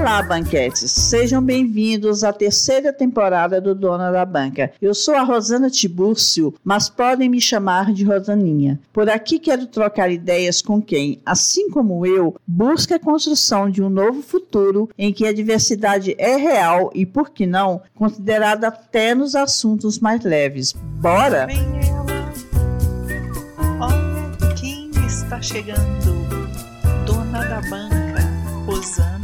Olá, banquetes! Sejam bem-vindos à terceira temporada do Dona da Banca. Eu sou a Rosana Tibúrcio, mas podem me chamar de Rosaninha. Por aqui quero trocar ideias com quem, assim como eu, busca a construção de um novo futuro em que a diversidade é real e, por que não, considerada até nos assuntos mais leves. Bora! Olha quem está chegando! Dona da Banca, Rosana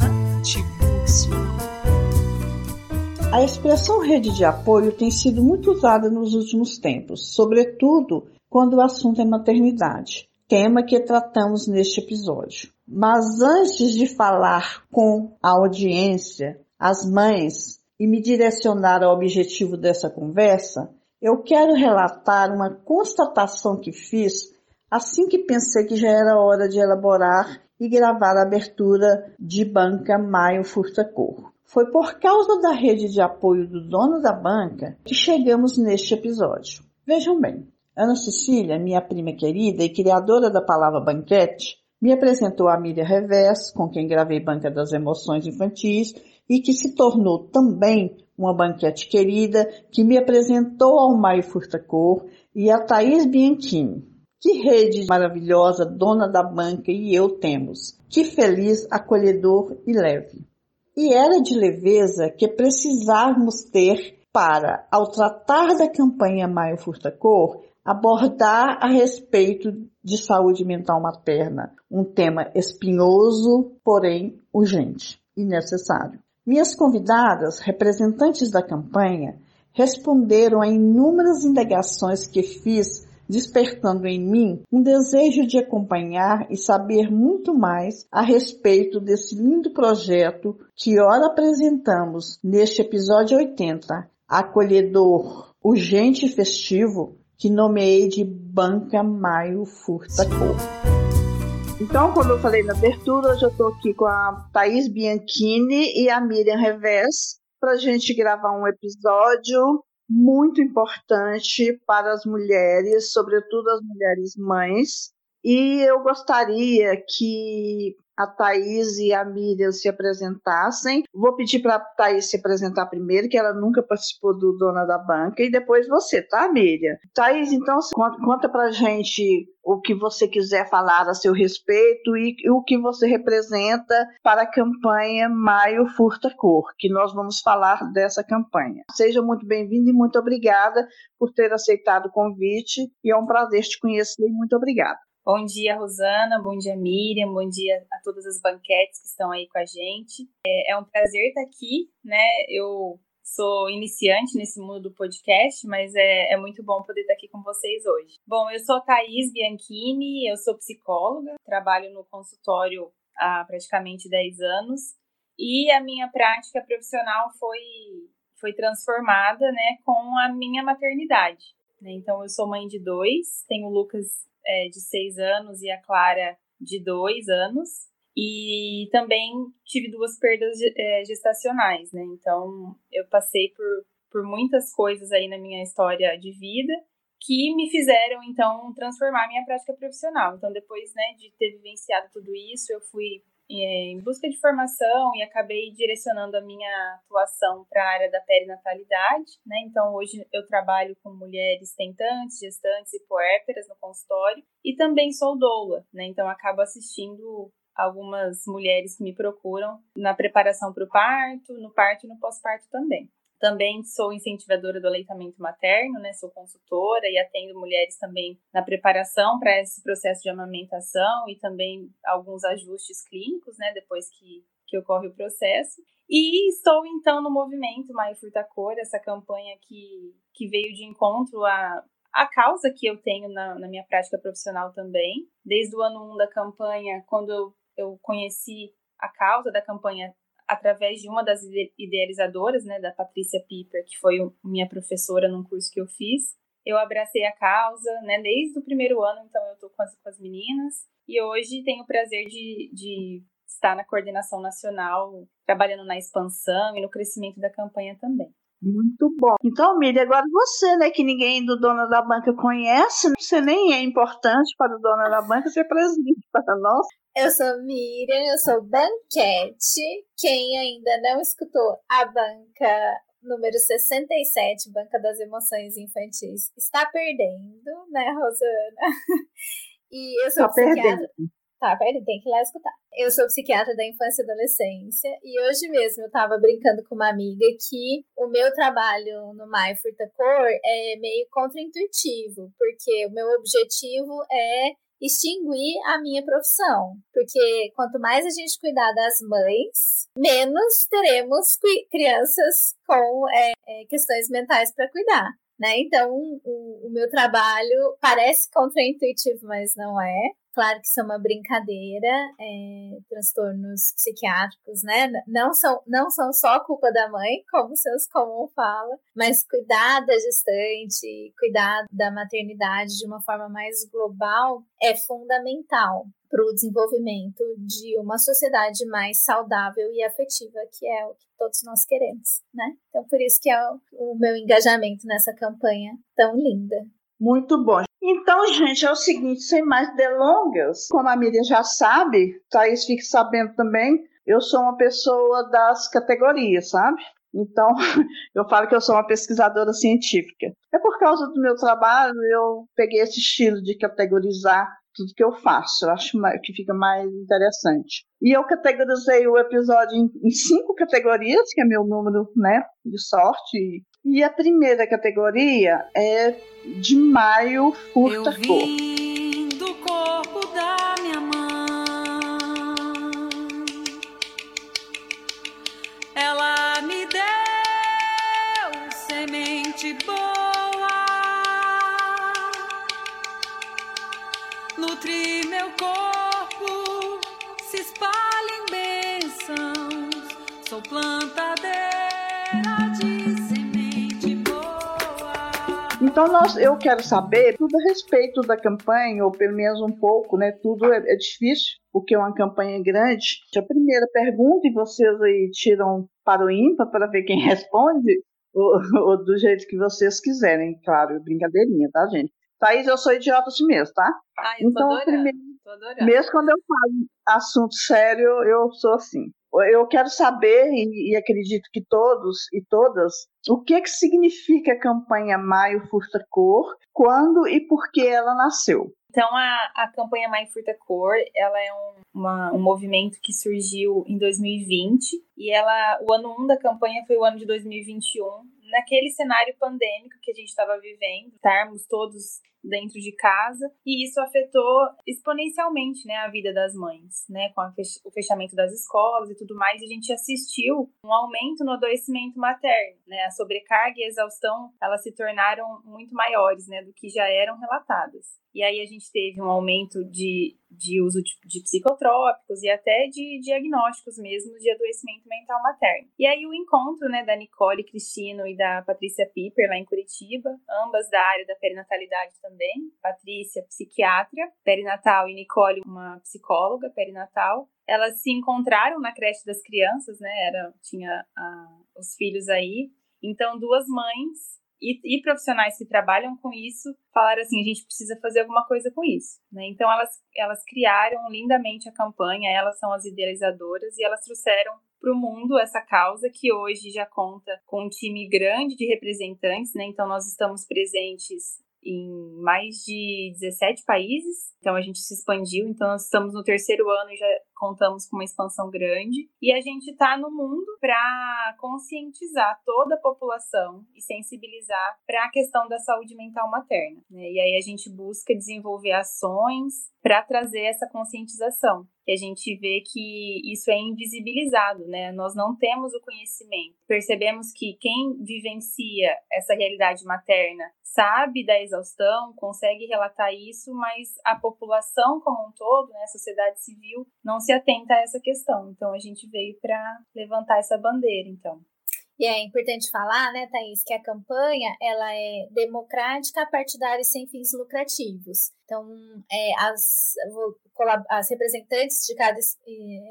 A expressão rede de apoio tem sido muito usada nos últimos tempos, sobretudo quando o assunto é maternidade, tema que tratamos neste episódio. Mas antes de falar com a audiência, as mães, e me direcionar ao objetivo dessa conversa, eu quero relatar uma constatação que fiz assim que pensei que já era hora de elaborar e gravar a abertura de banca Maio Furta Cor. Foi por causa da rede de apoio do dono da banca que chegamos neste episódio. Vejam bem, Ana Cecília, minha prima querida e criadora da palavra banquete, me apresentou a Miriam Revés, com quem gravei Banca das Emoções Infantis e que se tornou também uma banquete querida, que me apresentou ao Maio Furta Cor e a Thaís Bianchini. Que rede maravilhosa dona da banca e eu temos. Que feliz, acolhedor e leve. E era de leveza que precisávamos ter para, ao tratar da campanha Maio Furta Cor, abordar a respeito de saúde mental materna, um tema espinhoso, porém urgente e necessário. Minhas convidadas, representantes da campanha, responderam a inúmeras indagações que fiz, despertando em mim um desejo de acompanhar e saber muito mais a respeito desse lindo projeto que ora apresentamos neste episódio 80, acolhedor, urgente e festivo, que nomeei de Banca Maio Furta Cor. Então, quando eu falei na abertura, hoje eu estou aqui com a Thaís Bianchini e a Miriam Revés para a gente gravar um episódio muito importante para as mulheres, sobretudo as mulheres mães. E eu gostaria que a Thaís e a Miriam se apresentassem. Vou pedir para a Thaís se apresentar primeiro, que ela nunca participou do Dona da Banca, e depois você, tá, Miriam? Thaís, então conta, para gente o que você quiser falar a seu respeito e, o que você representa para a campanha Maio Furta Cor, que nós vamos falar dessa campanha. Seja muito bem-vinda e muito obrigada por ter aceitado o convite, e é um prazer te conhecer muito obrigada. Bom dia, Rosana. Bom dia, Miriam. Bom dia a todas as banquetes que estão aí com a gente. É, é, um prazer estar aqui, né? Eu sou iniciante nesse mundo do podcast, mas é, é muito bom poder estar aqui com vocês hoje. Bom, eu sou Thaís Bianchini, eu sou psicóloga, trabalho no consultório há praticamente 10 anos e a minha prática profissional foi, foi transformada né, com a minha maternidade. Né? Então, eu sou mãe de dois, tenho o Lucas é, de seis anos e a Clara de dois anos. E também tive duas perdas é, gestacionais, né? Então eu passei por, por muitas coisas aí na minha história de vida que me fizeram então transformar minha prática profissional. Então depois, né, de ter vivenciado tudo isso, eu fui em busca de formação e acabei direcionando a minha atuação para a área da perinatalidade, né? Então hoje eu trabalho com mulheres tentantes, gestantes e puérperas no consultório e também sou doula, né? Então acabo assistindo algumas mulheres que me procuram na preparação para o parto, no parto e no pós-parto também. Também sou incentivadora do aleitamento materno, né? Sou consultora e atendo mulheres também na preparação para esse processo de amamentação e também alguns ajustes clínicos, né? Depois que, que ocorre o processo. E estou então no movimento Maio Furta Cor, essa campanha que, que veio de encontro a, a causa que eu tenho na, na minha prática profissional também. Desde o ano 1 um da campanha, quando eu, eu conheci a causa da campanha através de uma das idealizadoras, né, da Patrícia Piper, que foi minha professora num curso que eu fiz. Eu abracei a causa, né, desde o primeiro ano, então eu estou com as, com as meninas. E hoje tenho o prazer de, de estar na coordenação nacional, trabalhando na expansão e no crescimento da campanha também. Muito bom. Então, Miriam, agora você, né, que ninguém do dono da banca conhece, você nem é importante para o dono da banca ser presente para nós. Eu sou Miriam, eu sou banquete. Quem ainda não escutou a banca número 67, Banca das Emoções Infantis, está perdendo, né, Rosana? E eu sou tá psiquiatra. Perdendo. Tá, peraí, tem que ir lá escutar. Eu sou psiquiatra da infância e adolescência e hoje mesmo eu tava brincando com uma amiga que o meu trabalho no My Furta Cor é meio contraintuitivo, porque o meu objetivo é extinguir a minha profissão. Porque quanto mais a gente cuidar das mães, menos teremos crianças com é, é, questões mentais para cuidar. Né? Então, o, o meu trabalho parece contraintuitivo, mas não é. Claro que isso é uma brincadeira, é, transtornos psiquiátricos, né? Não são, não são só culpa da mãe, como seus comum fala, mas cuidar da gestante, cuidar da maternidade de uma forma mais global é fundamental para o desenvolvimento de uma sociedade mais saudável e afetiva, que é o que todos nós queremos, né? Então, por isso que é o, o meu engajamento nessa campanha tão linda. Muito bom. Então, gente, é o seguinte, sem mais delongas, como a Miriam já sabe, Thaís fique sabendo também, eu sou uma pessoa das categorias, sabe? Então, eu falo que eu sou uma pesquisadora científica. É por causa do meu trabalho, eu peguei esse estilo de categorizar tudo que eu faço. Eu acho que fica mais interessante. E eu categorizei o episódio em, cinco categorias, que é meu número né, de sorte. E a primeira categoria é de maio furta eu vim do corpo da minha mãe. Ela me deu semente boa. Nutri meu corpo, se espalha em bênçãos. Sou plantadeira de então nós, eu quero saber tudo a respeito da campanha, ou pelo menos um pouco, né? Tudo é, é difícil, porque é uma campanha grande. A primeira pergunta, e vocês aí tiram para o ímpar para ver quem responde, ou, ou, do jeito que vocês quiserem, claro, brincadeirinha, tá, gente? Thaís, eu sou idiota assim mesmo, tá? Ah, eu então, adorando, primeiro, mesmo quando eu falo assunto sério, eu sou assim eu quero saber, e, e, acredito que todos e todas, o que, que significa a campanha Maio Furta Cor, quando e por que ela nasceu. Então, a, a campanha Maio Furta Cor, ela é um, uma, um movimento que surgiu em 2020, e ela, o ano 1 um da campanha foi o ano de 2021, naquele cenário pandêmico que a gente estava vivendo, estarmos todos dentro de casa, e isso afetou exponencialmente, né, a vida das mães, né, com o fechamento das escolas e tudo mais, a gente assistiu um aumento no adoecimento materno, né, a sobrecarga e a exaustão, elas se tornaram muito maiores, né, do que já eram relatadas. E aí a gente teve um aumento de, de uso de, de psicotrópicos e até de diagnósticos mesmo de adoecimento mental materno. E aí o encontro, né, da Nicole Cristino e da Patrícia Piper lá em Curitiba, ambas da área da perinatalidade também, também, Patrícia, psiquiatra perinatal, e Nicole, uma psicóloga perinatal. Elas se encontraram na creche das crianças, né? Era, tinha ah, os filhos aí. Então, duas mães e, e, profissionais que trabalham com isso falaram assim: a gente precisa fazer alguma coisa com isso. Né? Então, elas, elas criaram lindamente a campanha, elas são as idealizadoras e elas trouxeram para o mundo essa causa que hoje já conta com um time grande de representantes. Né? Então, nós estamos presentes em mais de 17 países. Então a gente se expandiu, então nós estamos no terceiro ano e já contamos com uma expansão grande. E a gente está no mundo para conscientizar toda a população e sensibilizar para a questão da saúde mental materna. Né? E aí a gente busca desenvolver ações para trazer essa conscientização que a gente vê que isso é invisibilizado, né? Nós não temos o conhecimento. Percebemos que quem vivencia essa realidade materna sabe da exaustão, consegue relatar isso, mas a população como um todo, né, a sociedade civil, não se atenta a essa questão. Então a gente veio para levantar essa bandeira, então. E é importante falar, né, Thaís, que a campanha ela é democrática, partidária e sem fins lucrativos. Então, é, as, as representantes de cada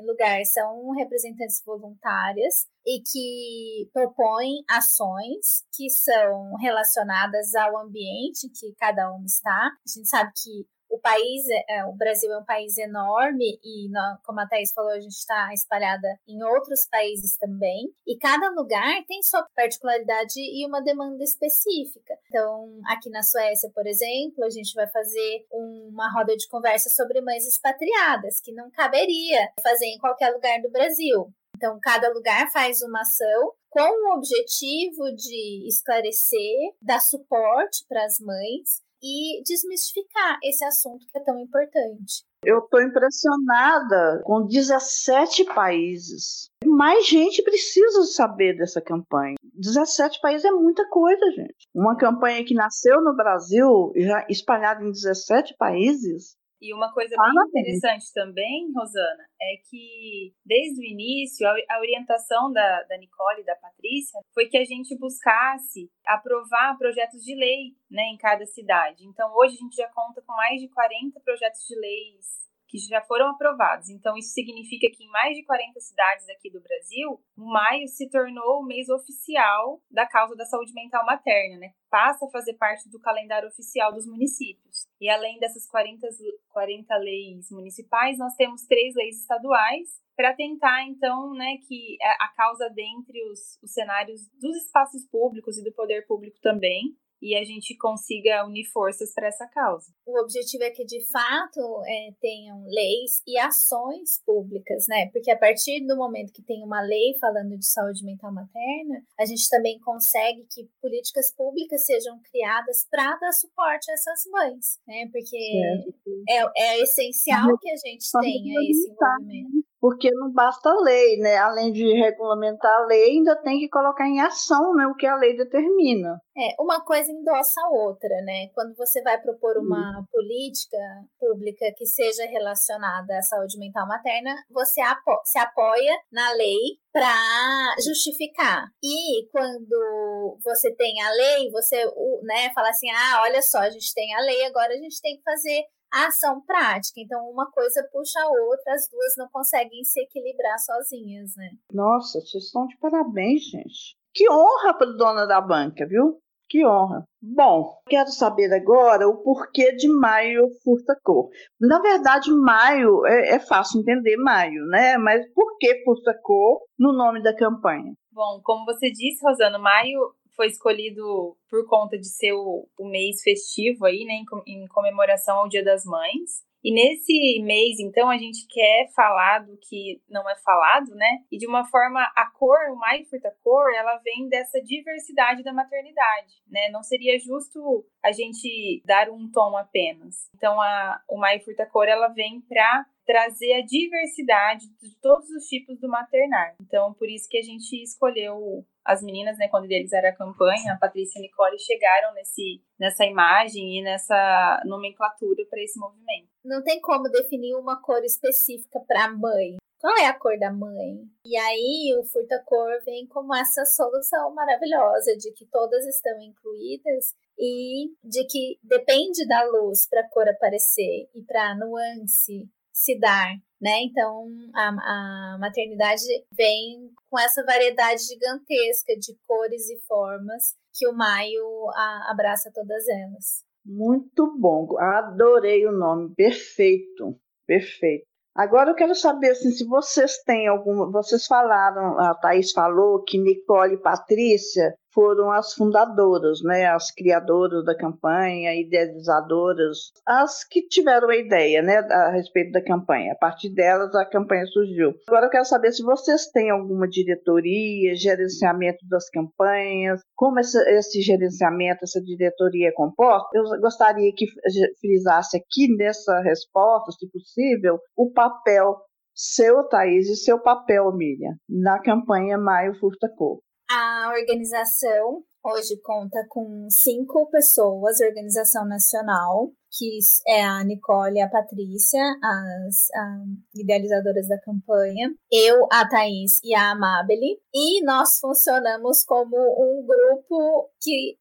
lugar são representantes voluntárias e que propõem ações que são relacionadas ao ambiente que cada um está. A gente sabe que o país, é, é, o Brasil é um país enorme e, como a Thaís falou, a gente está espalhada em outros países também. E cada lugar tem sua particularidade e uma demanda específica. Então, aqui na Suécia, por exemplo, a gente vai fazer uma roda de conversa sobre mães expatriadas, que não caberia fazer em qualquer lugar do Brasil. Então, cada lugar faz uma ação com o objetivo de esclarecer, dar suporte para as mães e desmistificar esse assunto que é tão importante. Eu estou impressionada com 17 países. Mais gente precisa saber dessa campanha. 17 países é muita coisa, gente. Uma campanha que nasceu no Brasil, já espalhada em 17 países, e uma coisa bem interessante também, Rosana, é que desde o início, a, orientação da, da Nicole e da Patrícia foi que a gente buscasse aprovar projetos de lei né, em cada cidade. Então, hoje a gente já conta com mais de 40 projetos de leis que já foram aprovados. Então, isso significa que em mais de 40 cidades aqui do Brasil, maio se tornou o mês oficial da causa da saúde mental materna, né? Passa a fazer parte do calendário oficial dos municípios. E além dessas 40, 40 leis municipais, nós temos três leis estaduais para tentar, então, né, que a causa dentre os, os cenários dos espaços públicos e do poder público também e a gente consiga unir forças para essa causa. O objetivo é que, de fato, é, tenham leis e ações públicas, né? Porque a partir do momento que tem uma lei falando de saúde mental materna, a gente também consegue que políticas públicas sejam criadas para dar suporte a essas mães, né? Porque é, é essencial que a gente tenha esse envolvimento porque não basta a lei, né? Além de regulamentar a lei, ainda tem que colocar em ação né, o que a lei determina. É, uma coisa endossa a outra, né? Quando você vai propor uma hum. política pública que seja relacionada à saúde mental materna, você apo se apoia na lei para justificar. E quando você tem a lei, você né, fala assim: ah, olha só, a gente tem a lei, agora a gente tem que fazer a ação prática. Então, uma coisa puxa a outra, as duas não conseguem se equilibrar sozinhas, né? Nossa, vocês estão de parabéns, gente. Que honra para dona da banca, viu? Que honra. Bom, quero saber agora o porquê de maio furta cor. Na verdade, maio é, é fácil entender maio, né? Mas por que furta cor no nome da campanha? Bom, como você disse, Rosana, maio foi escolhido por conta de ser o, o mês festivo aí, né, em, em comemoração ao Dia das Mães. E nesse mês, então, a gente quer falar do que não é falado, né? E de uma forma, a cor, o Mai Furta Cor, ela vem dessa diversidade da maternidade, né? Não seria justo a gente dar um tom apenas. Então, a, o Mai Furta Cor, ela vem para trazer a diversidade de todos os tipos do maternar. Então, por isso que a gente escolheu as meninas, né, quando idealizaram a campanha, a Patrícia e a Nicole chegaram nesse, nessa imagem e nessa nomenclatura para esse movimento. Não tem como definir uma cor específica para a mãe. Qual é a cor da mãe? E aí o furta-cor vem como essa solução maravilhosa de que todas estão incluídas e de que depende da luz para a cor aparecer e para a nuance se dar, né? Então a, a maternidade vem com essa variedade gigantesca de cores e formas que o maio a, abraça todas elas. Muito bom, adorei o nome, perfeito, perfeito. Agora eu quero saber assim, se vocês têm alguma. Vocês falaram, a Thaís falou que Nicole e Patrícia foram as fundadoras, né, as criadoras da campanha, idealizadoras, as que tiveram a ideia, né, a respeito da campanha. A partir delas a campanha surgiu. Agora eu quero saber se vocês têm alguma diretoria, gerenciamento das campanhas, como esse, esse gerenciamento, essa diretoria é composta. Eu gostaria que frisasse aqui nessa resposta, se possível, o papel seu, Thaís, e seu papel, Miriam, na campanha Maio Furta Cor. A organização hoje conta com cinco pessoas, organização nacional, que é a Nicole e a Patrícia, as idealizadoras da campanha, eu, a Thaís e a Amabile, e nós funcionamos como um grupo que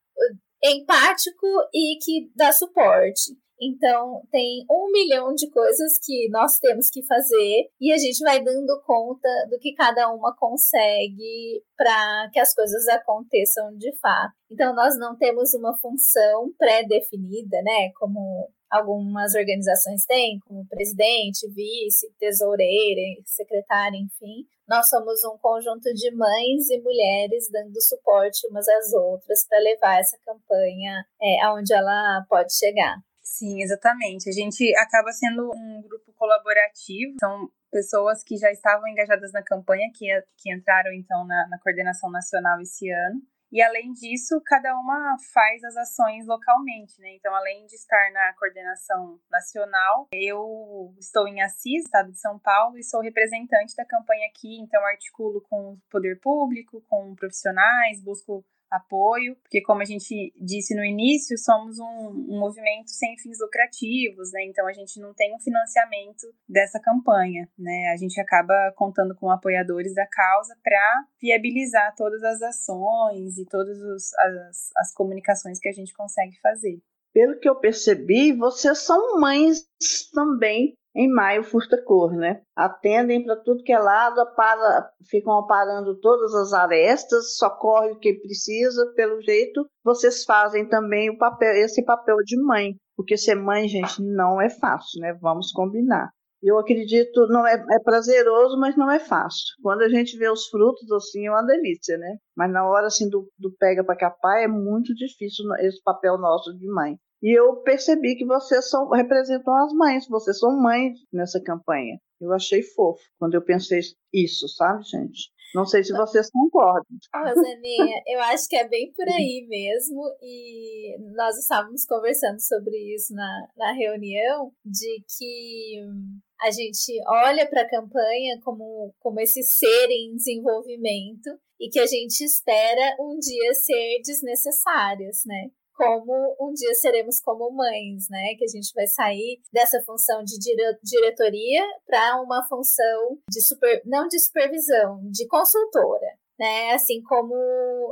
empático e que dá suporte. Então, tem um milhão de coisas que nós temos que fazer e a gente vai dando conta do que cada uma consegue para que as coisas aconteçam de fato. Então, nós não temos uma função pré-definida, né? Como algumas organizações têm, como presidente, vice, tesoureira, secretária, enfim. Nós somos um conjunto de mães e mulheres dando suporte umas às outras para levar essa campanha é, aonde ela pode chegar. Sim, exatamente. A gente acaba sendo um grupo colaborativo, são pessoas que já estavam engajadas na campanha, que, que entraram então na, na coordenação nacional esse ano. E além disso, cada uma faz as ações localmente, né? Então, além de estar na coordenação nacional, eu estou em Assis, estado de São Paulo, e sou representante da campanha aqui, então articulo com o poder público, com profissionais, busco apoio, porque como a gente disse no início, somos um, um, movimento sem fins lucrativos, né? Então a gente não tem um financiamento dessa campanha, né? A gente acaba contando com apoiadores da causa para viabilizar todas as ações e todas os, as, as comunicações que a gente consegue fazer. Pelo que eu percebi, vocês são mães também em maio furta cor, né? Atendem para tudo que é lado, para, ficam aparando todas as arestas, socorre o que precisa, pelo jeito vocês fazem também o papel, esse papel de mãe, porque ser mãe, gente, não é fácil, né? Vamos combinar. Eu acredito, não é, é prazeroso, mas não é fácil. Quando a gente vê os frutos assim, é uma delícia, né? Mas na hora assim do, do pega para capar é muito difícil esse papel nosso de mãe. E eu percebi que vocês são, representam as mães, vocês são mães nessa campanha. Eu achei fofo quando eu pensei isso, sabe, gente? Não sei se vocês concordam. Rosaninha, eu acho que é bem por aí mesmo. E nós estávamos conversando sobre isso na, na reunião, de que a gente olha para a campanha como, como esse ser em desenvolvimento e que a gente espera um dia ser desnecessárias, né? Como um dia seremos como mães, né? Que a gente vai sair dessa função de dire diretoria para uma função de super, não de supervisão, de consultora né? Assim como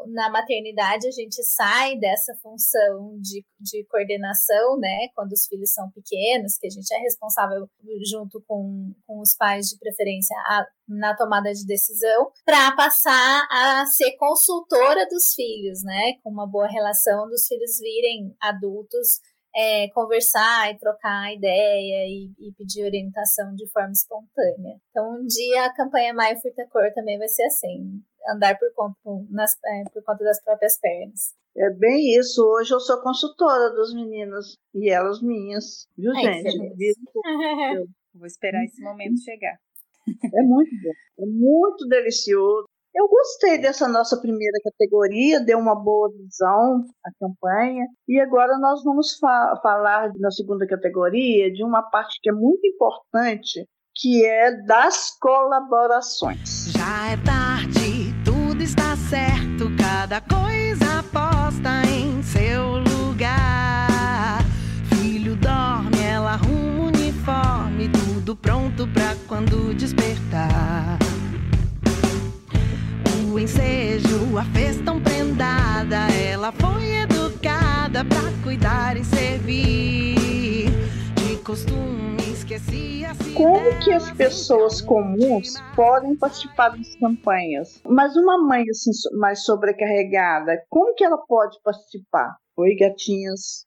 na maternidade a gente sai dessa função de, de coordenação, né? Quando os filhos são pequenos, que a gente é responsável junto com, com os pais de preferência a, na tomada de decisão, para passar a ser consultora dos filhos, né? Com uma boa relação dos filhos virem adultos é, conversar e trocar ideia e, e, pedir orientação de forma espontânea. Então, um dia a campanha Maio Furta Cor também vai ser assim, andar por conta, nas, é, por conta das próprias pernas. É bem isso. Hoje eu sou consultora dos meninos e elas minhas, viu, Ai, gente? Vou esperar esse momento chegar. É muito bom, é muito delicioso. Eu gostei dessa nossa primeira categoria, deu uma boa visão à campanha. E agora nós vamos fa falar na segunda categoria de uma parte que é muito importante, que é das colaborações. Já é tarde, cada coisa posta em seu lugar. Filho dorme, ela arruma uniforme, tudo pronto pra quando despertar o ensejo, a fez tão prendada. Ela foi educada pra cuidar e servir. De costume, Como que as pessoas comuns podem participar das campanhas? Mas uma mãe assim, mais sobrecarregada, como que ela pode participar? Oi, gatinhas.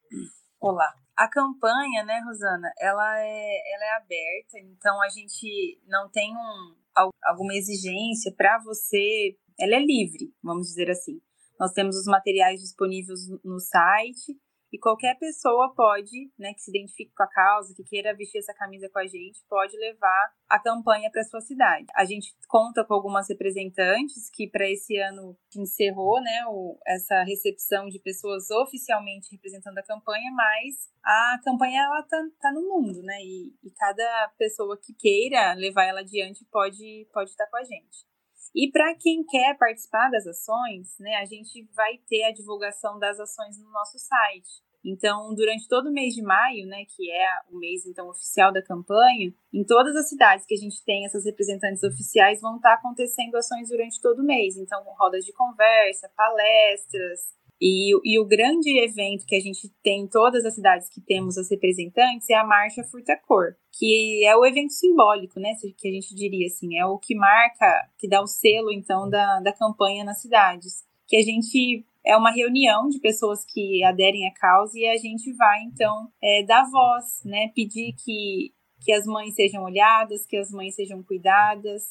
Olá. A campanha, né, Rosana, ela é, ela é aberta, então a gente não tem um, alguma exigência para você ela é livre, vamos dizer assim. Nós temos os materiais disponíveis no site e qualquer pessoa pode, né, que se identifique com a causa, que queira vestir essa camisa com a gente, pode levar a campanha para sua cidade. A gente conta com algumas representantes que para esse ano encerrou, né, o, essa recepção de pessoas oficialmente representando a campanha, mas a campanha ela tá, tá no mundo, né, e, e cada pessoa que queira levar ela adiante pode pode estar com a gente. E para quem quer participar das ações, né, a gente vai ter a divulgação das ações no nosso site. Então, durante todo o mês de maio, né, que é o mês então oficial da campanha, em todas as cidades que a gente tem essas representantes oficiais vão estar acontecendo ações durante todo o mês. Então, rodas de conversa, palestras, E, e, o grande evento que a gente tem em todas as cidades que temos as representantes é a Marcha Furta Cor, que é o evento simbólico, né? Que a gente diria assim, é o que marca, que dá o selo, então, da, da campanha nas cidades. Que a gente é uma reunião de pessoas que aderem à causa e a gente vai, então, é, dar voz, né? Pedir que, que as mães sejam olhadas, que as mães sejam cuidadas,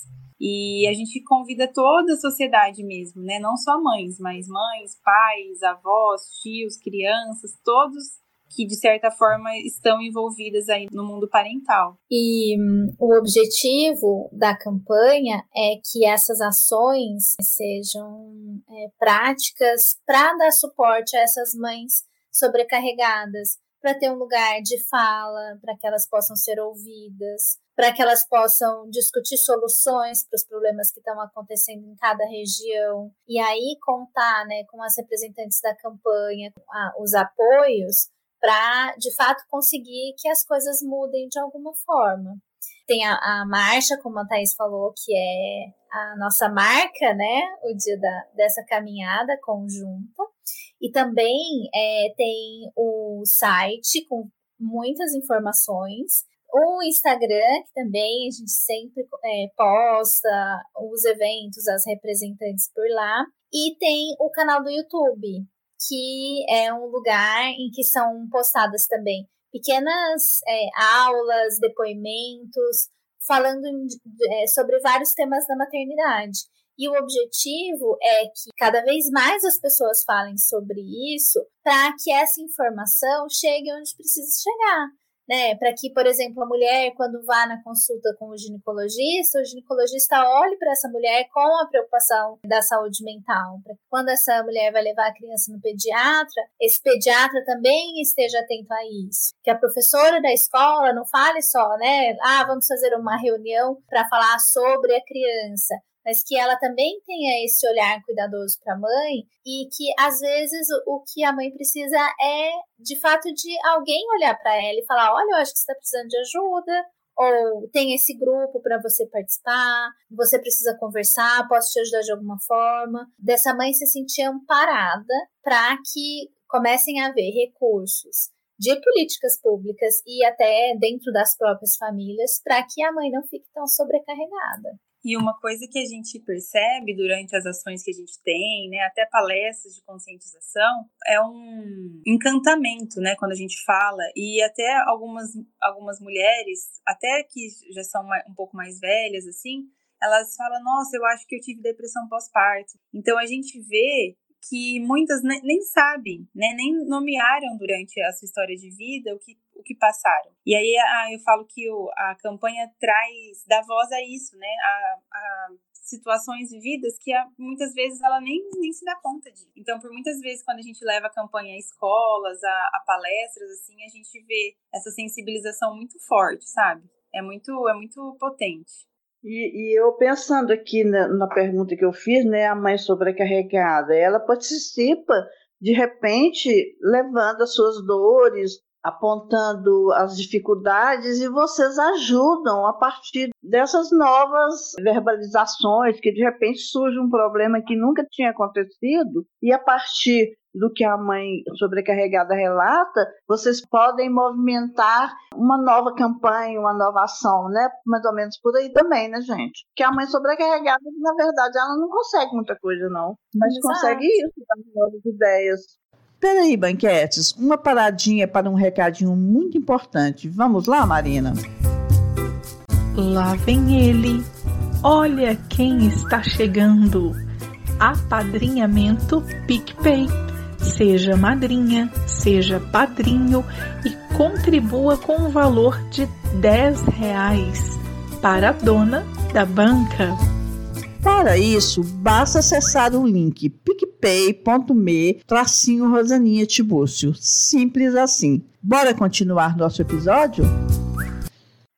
e a gente convida toda a sociedade mesmo, né? Não só mães, mas mães, pais, avós, tios, crianças, todos que de certa forma estão envolvidas aí no mundo parental. E hum, o objetivo da campanha é que essas ações sejam é, práticas para dar suporte a essas mães sobrecarregadas, para ter um lugar de fala, para que elas possam ser ouvidas, para que elas possam discutir soluções para os problemas que estão acontecendo em cada região e aí contar né, com as representantes da campanha, a, os apoios para de fato conseguir que as coisas mudem de alguma forma. Tem a, a, marcha, como a Thaís falou, que é a nossa marca, né? O dia da, dessa caminhada conjunta. E também é, tem o site com muitas informações o Instagram, que também a gente sempre é, posta os eventos, as representantes por lá. E tem o canal do YouTube, que é um lugar em que são postadas também pequenas é, aulas, depoimentos, falando é, sobre vários temas da maternidade. E o objetivo é que cada vez mais as pessoas falem sobre isso, para que essa informação chegue onde precisa chegar né? Para que, por exemplo, a mulher, quando vá na consulta com o ginecologista, o ginecologista olhe para essa mulher com a preocupação da saúde mental. Para que quando essa mulher vai levar a criança no pediatra, esse pediatra também esteja atento a isso. Que a professora da escola não fale só, né? Ah, vamos fazer uma reunião para falar sobre a criança mas que ela também tenha esse olhar cuidadoso para a mãe e que às vezes o, que a mãe precisa é de fato de alguém olhar para ela e falar: olha, eu acho que você está precisando de ajuda. Ou tem esse grupo para você participar, você precisa conversar, posso te ajudar de alguma forma. Dessa mãe se sentir amparada para que comecem a haver recursos de políticas públicas e até dentro das próprias famílias para que a mãe não fique tão sobrecarregada. E uma coisa que a gente percebe durante as ações que a gente tem, né, até palestras de conscientização, é um encantamento, né, quando a gente fala e até algumas algumas mulheres, até que já são um pouco mais velhas assim, elas falam: "Nossa, eu acho que eu tive depressão pós-parto". Então a gente vê que muitas nem, sabem, né, nem nomearam durante a sua história de vida o que, o que passaram. E aí ah, eu falo que o, a campanha traz, dá voz a isso, né, a, a situações vividas que muitas vezes ela nem, nem se dá conta de. Então, por muitas vezes, quando a gente leva a campanha a escolas, a, a palestras, assim, a gente vê essa sensibilização muito forte, sabe? É muito, é muito potente. E, e, eu pensando aqui na, na, pergunta que eu fiz, né, a mãe sobrecarregada, ela participa de repente levando as suas dores, apontando as dificuldades e vocês ajudam a partir dessas novas verbalizações que de repente surge um problema que nunca tinha acontecido e a partir do que a mãe sobrecarregada relata, vocês podem movimentar uma nova campanha, uma nova ação, né? Mais ou menos por aí também, né, gente? Que a mãe sobrecarregada, na verdade, ela não consegue muita coisa, não. Mas Exato. consegue isso, dar novas ideias. Peraí, banquetes, uma paradinha para um recadinho muito importante. Vamos lá, Marina? Lá vem ele. Olha quem está chegando. Apadrinhamento PicPay Seja madrinha, seja padrinho e contribua com o valor de 10 reais para a dona da banca. Para isso, basta acessar o link picpay.me tracinho Rosaninha Tibúrcio. Simples assim. Bora continuar nosso episódio?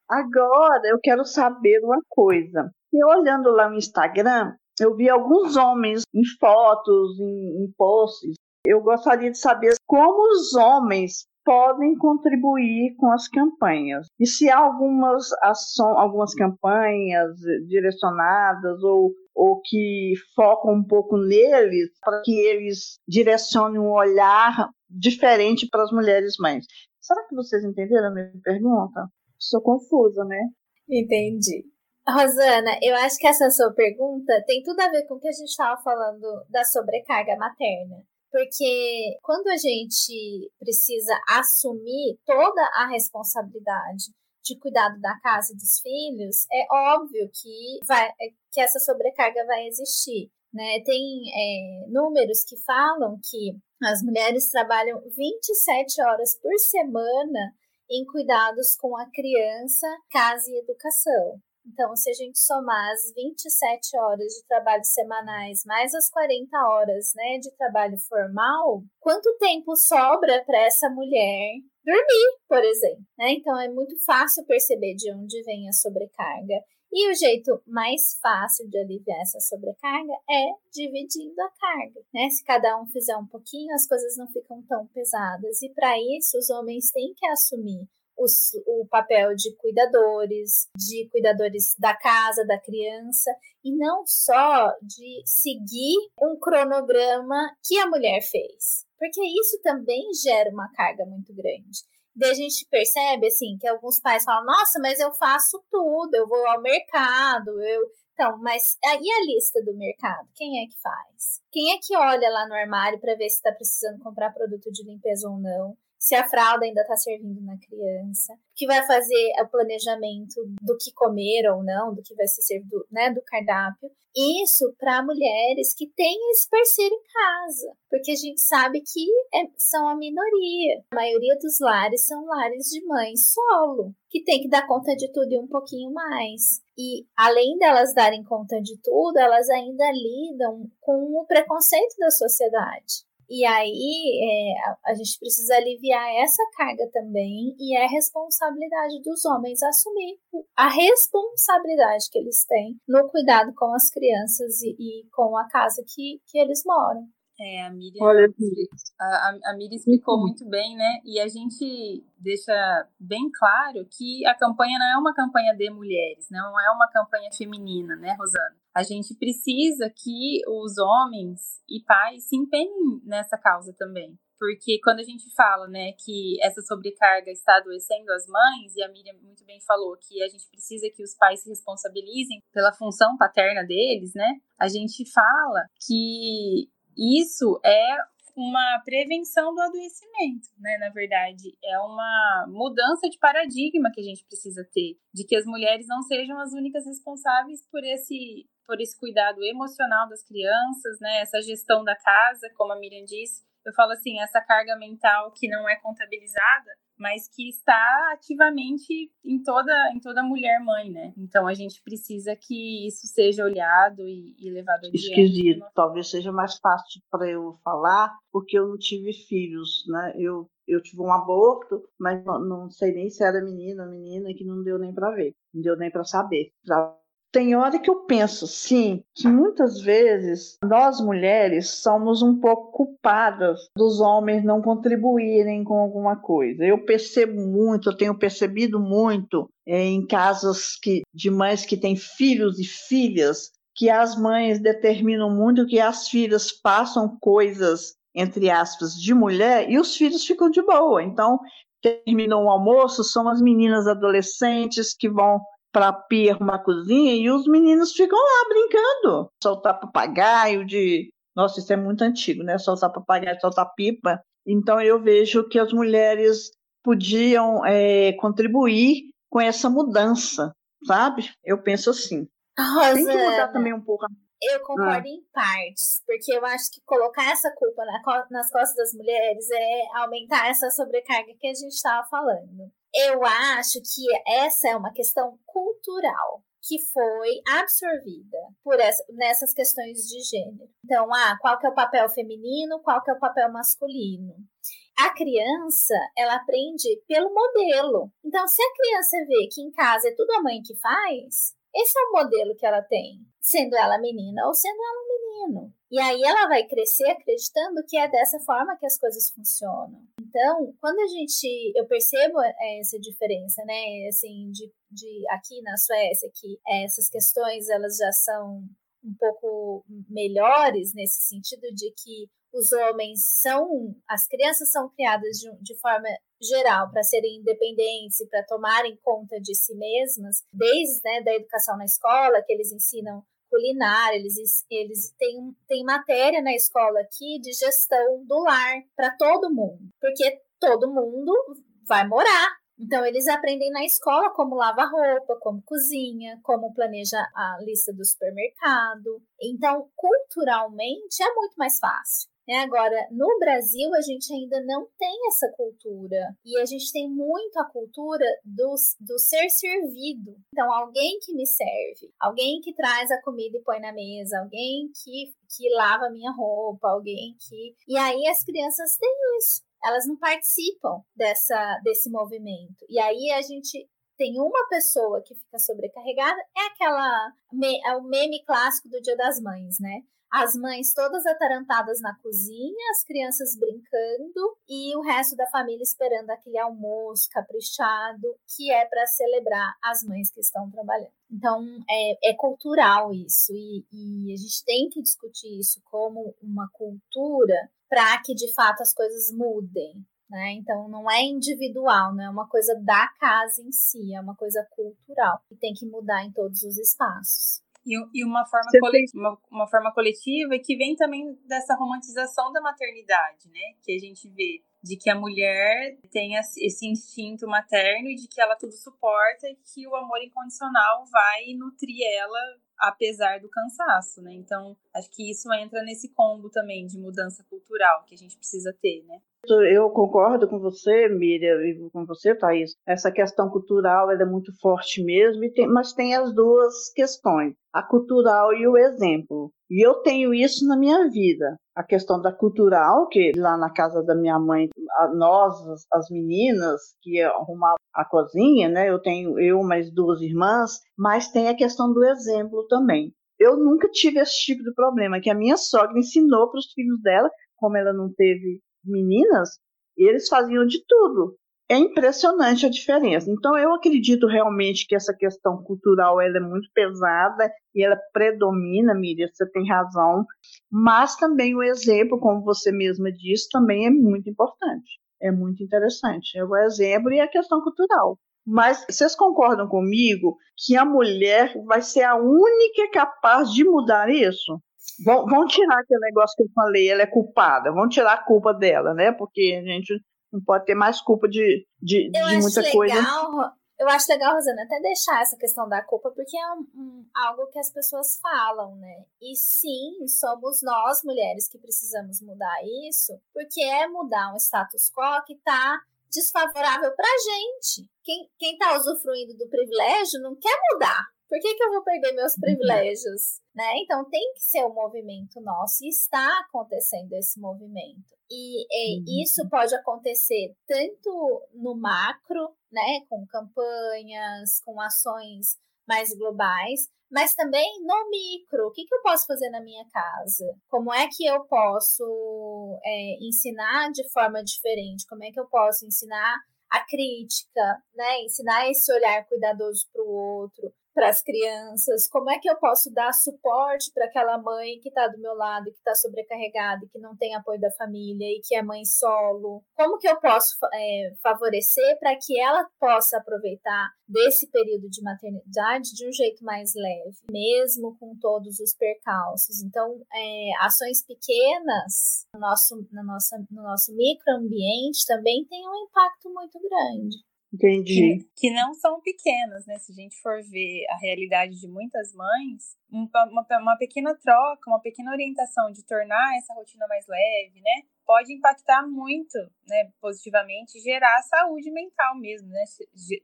Agora eu quero saber uma coisa. E olhando lá no Instagram, eu vi alguns homens em fotos, em, em posts, eu gostaria de saber como os homens podem contribuir com as campanhas. E se há algumas ações, algumas campanhas direcionadas ou ou que focam um pouco neles para que eles direcionem um olhar diferente para as mulheres mães. Será que vocês entenderam a minha pergunta? Sou confusa, né? Entendi. Rosana, eu acho que essa sua pergunta tem tudo a ver com o que a gente estava falando da sobrecarga materna. Porque quando a gente precisa assumir toda a responsabilidade de cuidado da casa e dos filhos, é óbvio que, vai, que essa sobrecarga vai existir. Né? Tem é, números que falam que as mulheres trabalham 27 horas por semana em cuidados com a criança, casa e educação. Então, se a gente somar as 27 horas de trabalho semanais mais as 40 horas né, de trabalho formal, quanto tempo sobra para essa mulher dormir, por exemplo? Né? Então, é muito fácil perceber de onde vem a sobrecarga. E o jeito mais fácil de aliviar essa sobrecarga é dividindo a carga. Né? Se cada um fizer um pouquinho, as coisas não ficam tão pesadas. E para isso, os homens têm que assumir os, o papel de cuidadores, de cuidadores da casa, da criança, e não só de seguir um cronograma que a mulher fez. Porque isso também gera uma carga muito grande. Daí a gente percebe, assim, que alguns pais falam, nossa, mas eu faço tudo, eu vou ao mercado, eu... Então, mas e a lista do mercado? Quem é que faz? Quem é que olha lá no armário para ver se está precisando comprar produto de limpeza ou não? Se a fralda ainda está servindo na criança, que vai fazer o planejamento do que comer ou não, do que vai ser servido, né, do cardápio. Isso para mulheres que têm esse parceiro em casa, porque a gente sabe que é, são a minoria. A maioria dos lares são lares de mãe solo, que tem que dar conta de tudo e um pouquinho mais. E além delas darem conta de tudo, elas ainda lidam com o preconceito da sociedade. E aí é, a gente precisa aliviar essa carga também, e é responsabilidade dos homens assumir a responsabilidade que eles têm no cuidado com as crianças e, e com a casa que, que eles moram. É, a Miriam, Olha, a, a Miriam explicou uhum. muito bem, né? E a gente deixa bem claro que a campanha não é uma campanha de mulheres, não é uma campanha feminina, né, Rosana? A gente precisa que os homens e pais se empenhem nessa causa também. Porque quando a gente fala, né, que essa sobrecarga está adoecendo as mães, e a Miriam muito bem falou que a gente precisa que os pais se responsabilizem pela função paterna deles, né? A gente fala que isso é uma prevenção do adoecimento, né? Na verdade, é uma mudança de paradigma que a gente precisa ter, de que as mulheres não sejam as únicas responsáveis por esse por esse cuidado emocional das crianças, né? Essa gestão da casa, como a Miriam disse, eu falo assim, essa carga mental que não é contabilizada, mas que está ativamente em toda em toda mulher mãe, né? Então a gente precisa que isso seja olhado e, e levado adiante. Esquisito, talvez seja mais fácil para eu falar, porque eu não tive filhos, né? Eu eu tive um aborto, mas não, não sei nem se era menina ou menina, que não deu nem para ver, não deu nem para saber. Pra tem hora que eu penso, sim, que muitas vezes nós mulheres somos um pouco culpadas dos homens não contribuírem com alguma coisa. Eu percebo muito, eu tenho percebido muito é, em casos que, de mães que têm filhos e filhas, que as mães determinam muito que as filhas façam coisas, entre aspas, de mulher e os filhos ficam de boa. Então, terminou o almoço, são as meninas adolescentes que vão para pia uma cozinha e os meninos ficam lá brincando. Soltar papagaio de. Nossa, isso é muito antigo, né? Soltar papagaio, soltar pipa. Então eu vejo que as mulheres podiam é, contribuir com essa mudança, sabe? Eu penso assim. Rosana, Tem que mudar também um pouco. Eu concordo ah. em partes, porque eu acho que colocar essa culpa na, nas costas das mulheres é aumentar essa sobrecarga que a gente estava falando. Eu acho que essa é uma questão cultural que foi absorvida por essa, nessas questões de gênero. Então, ah, qual que é o papel feminino, qual que é o papel masculino? A criança, ela aprende pelo modelo. Então, se a criança vê que em casa é tudo a mãe que faz, esse é o modelo que ela tem, sendo ela menina ou sendo ela menino. E aí ela vai crescer acreditando que é dessa forma que as coisas funcionam. Então, quando a gente, eu percebo é, essa diferença, né, assim, de, de aqui na Suécia, que essas questões elas já são um pouco melhores nesse sentido de que os homens são, as crianças são criadas de, de forma geral para serem independentes e para tomarem conta de si mesmas, desde né, da educação na escola, que eles ensinam culinária, eles, eles têm, têm matéria na escola aqui de gestão do lar para todo mundo, porque todo mundo vai morar. Então, eles aprendem na escola como lava roupa, como cozinha, como planeja a lista do supermercado. Então, culturalmente, é muito mais fácil. Né? Agora, no Brasil, a gente ainda não tem essa cultura. E a gente tem muito a cultura do, do ser servido. Então, alguém que me serve, alguém que traz a comida e põe na mesa, alguém que, que lava minha roupa, alguém que. E aí as crianças têm isso. Elas não participam dessa, desse movimento. E aí a gente tem uma pessoa que fica sobrecarregada, é aquela é o meme clássico do Dia das Mães, né? As mães todas atarantadas na cozinha, as crianças brincando e o resto da família esperando aquele almoço caprichado que é para celebrar as mães que estão trabalhando. Então é, é cultural isso e, e a gente tem que discutir isso como uma cultura para que de fato as coisas mudem. Né? Então não é individual, não é uma coisa da casa em si, é uma coisa cultural e tem que mudar em todos os espaços. E, e uma, forma uma, uma, forma coletiva que vem também dessa romantização da maternidade, né? Que a gente vê de que a mulher tem esse instinto materno e de que ela tudo suporta e que o amor incondicional vai nutrir ela apesar do cansaço, né? Então, acho que isso entra nesse combo também de mudança cultural que a gente precisa ter, né? Eu concordo com você, Miriam, e com você, Thaís. Essa questão cultural é muito forte mesmo, tem, mas tem as duas questões, a cultural e o exemplo. E eu tenho isso na minha vida. A questão da cultural, que lá na casa da minha mãe, nós, as meninas, que arrumavam a cozinha, né? Eu tenho eu mais duas irmãs, mas tem a questão do exemplo também. Eu nunca tive esse tipo de problema, que a minha sogra ensinou para os filhos dela, como ela não teve meninas, eles faziam de tudo. É impressionante a diferença. Então, eu acredito realmente que essa questão cultural ela é muito pesada e ela predomina, Miriam, você tem razão. Mas também o exemplo, como você mesma disse, também é muito importante. É muito interessante. É o exemplo e a questão cultural. Mas vocês concordam comigo que a mulher vai ser a única capaz de mudar isso? Vão, vão tirar aquele negócio que eu falei, ela é culpada, vão tirar a culpa dela, né? Porque a gente não pode ter mais culpa de, de, de muita legal, coisa. Eu acho legal, Rosana, até deixar essa questão da culpa, porque é um, um, algo que as pessoas falam, né? E sim, somos nós, mulheres, que precisamos mudar isso, porque é mudar um status quo que tá desfavorável pra gente. Quem, quem tá usufruindo do privilégio não quer mudar. Por que, que eu vou perder meus uhum. privilégios? Né? Então tem que ser um movimento nosso e está acontecendo esse movimento. E, e uhum. isso pode acontecer tanto no macro, né, com campanhas, com ações mais globais, mas também no micro. O que, que eu posso fazer na minha casa? Como é que eu posso é, ensinar de forma diferente? Como é que eu posso ensinar a crítica, né? Ensinar esse olhar cuidadoso para o outro, para as crianças? Como é que eu posso dar suporte para aquela mãe que está do meu lado, que está sobrecarregada, que não tem apoio da família e que é mãe solo? Como que eu posso é, favorecer para que ela possa aproveitar desse período de maternidade de um jeito mais leve, mesmo com todos os percalços? Então, é, ações pequenas no nosso, no, nosso, no nosso microambiente também têm um impacto muito grande. Entendi. Que, que, não são pequenas, né? Se a gente for ver a realidade de muitas mães, uma, uma pequena troca, uma pequena orientação de tornar essa rotina mais leve, né? Pode impactar muito, né, positivamente, gerar saúde mental mesmo, né?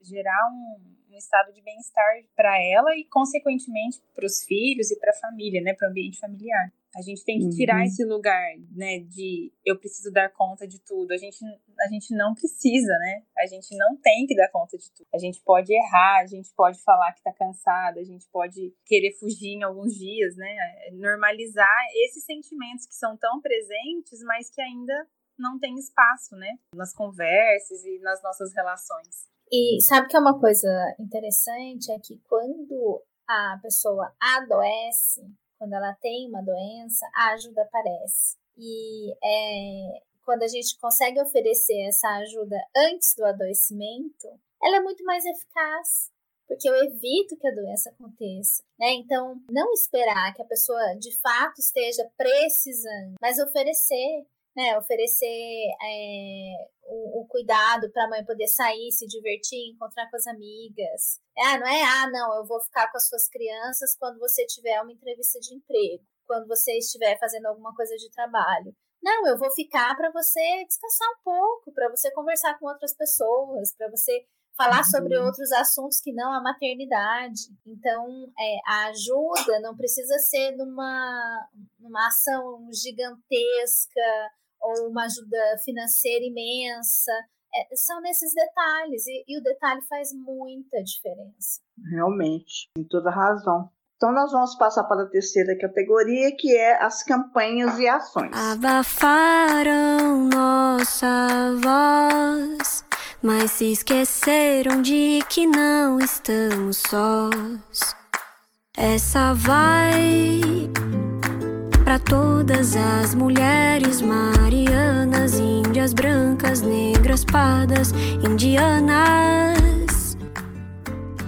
Gerar um, um estado de bem-estar para ela e, consequentemente, para os filhos e para a família, né? Para o ambiente familiar. A gente tem que tirar uhum. esse lugar, né, de eu preciso dar conta de tudo. A gente, a gente não precisa, né? A gente não tem que dar conta de tudo. A gente pode errar, a gente pode falar que tá cansada, a gente pode querer fugir em alguns dias, né? Normalizar esses sentimentos que são tão presentes, mas que ainda não tem espaço, né? Nas conversas e nas nossas relações. E sabe que é uma coisa interessante? É que quando a pessoa adoece, quando ela tem uma doença, a ajuda aparece. E é, quando a gente consegue oferecer essa ajuda antes do adoecimento, ela é muito mais eficaz, porque eu evito que a doença aconteça, né? Então, não esperar que a pessoa de fato esteja precisando, mas oferecer né, oferecer é, o, o, cuidado para a mãe poder sair, se divertir, encontrar com as amigas. Ah, não é, ah, não, eu vou ficar com as suas crianças quando você tiver uma entrevista de emprego, quando você estiver fazendo alguma coisa de trabalho. Não, eu vou ficar para você descansar um pouco, para você conversar com outras pessoas, para você falar uhum. sobre outros assuntos que não a maternidade. Então, é, a ajuda não precisa ser numa, numa ação gigantesca ou uma ajuda financeira imensa. É, são nesses detalhes, e, e o detalhe faz muita diferença. Realmente, tem toda razão. Então, nós vamos passar para a terceira categoria, que é as campanhas e ações. Abafaram nossa voz, mas se esqueceram de que não estamos sós. Essa vai para todas as mulheres marianas, índias brancas, negras, pardas, indianas.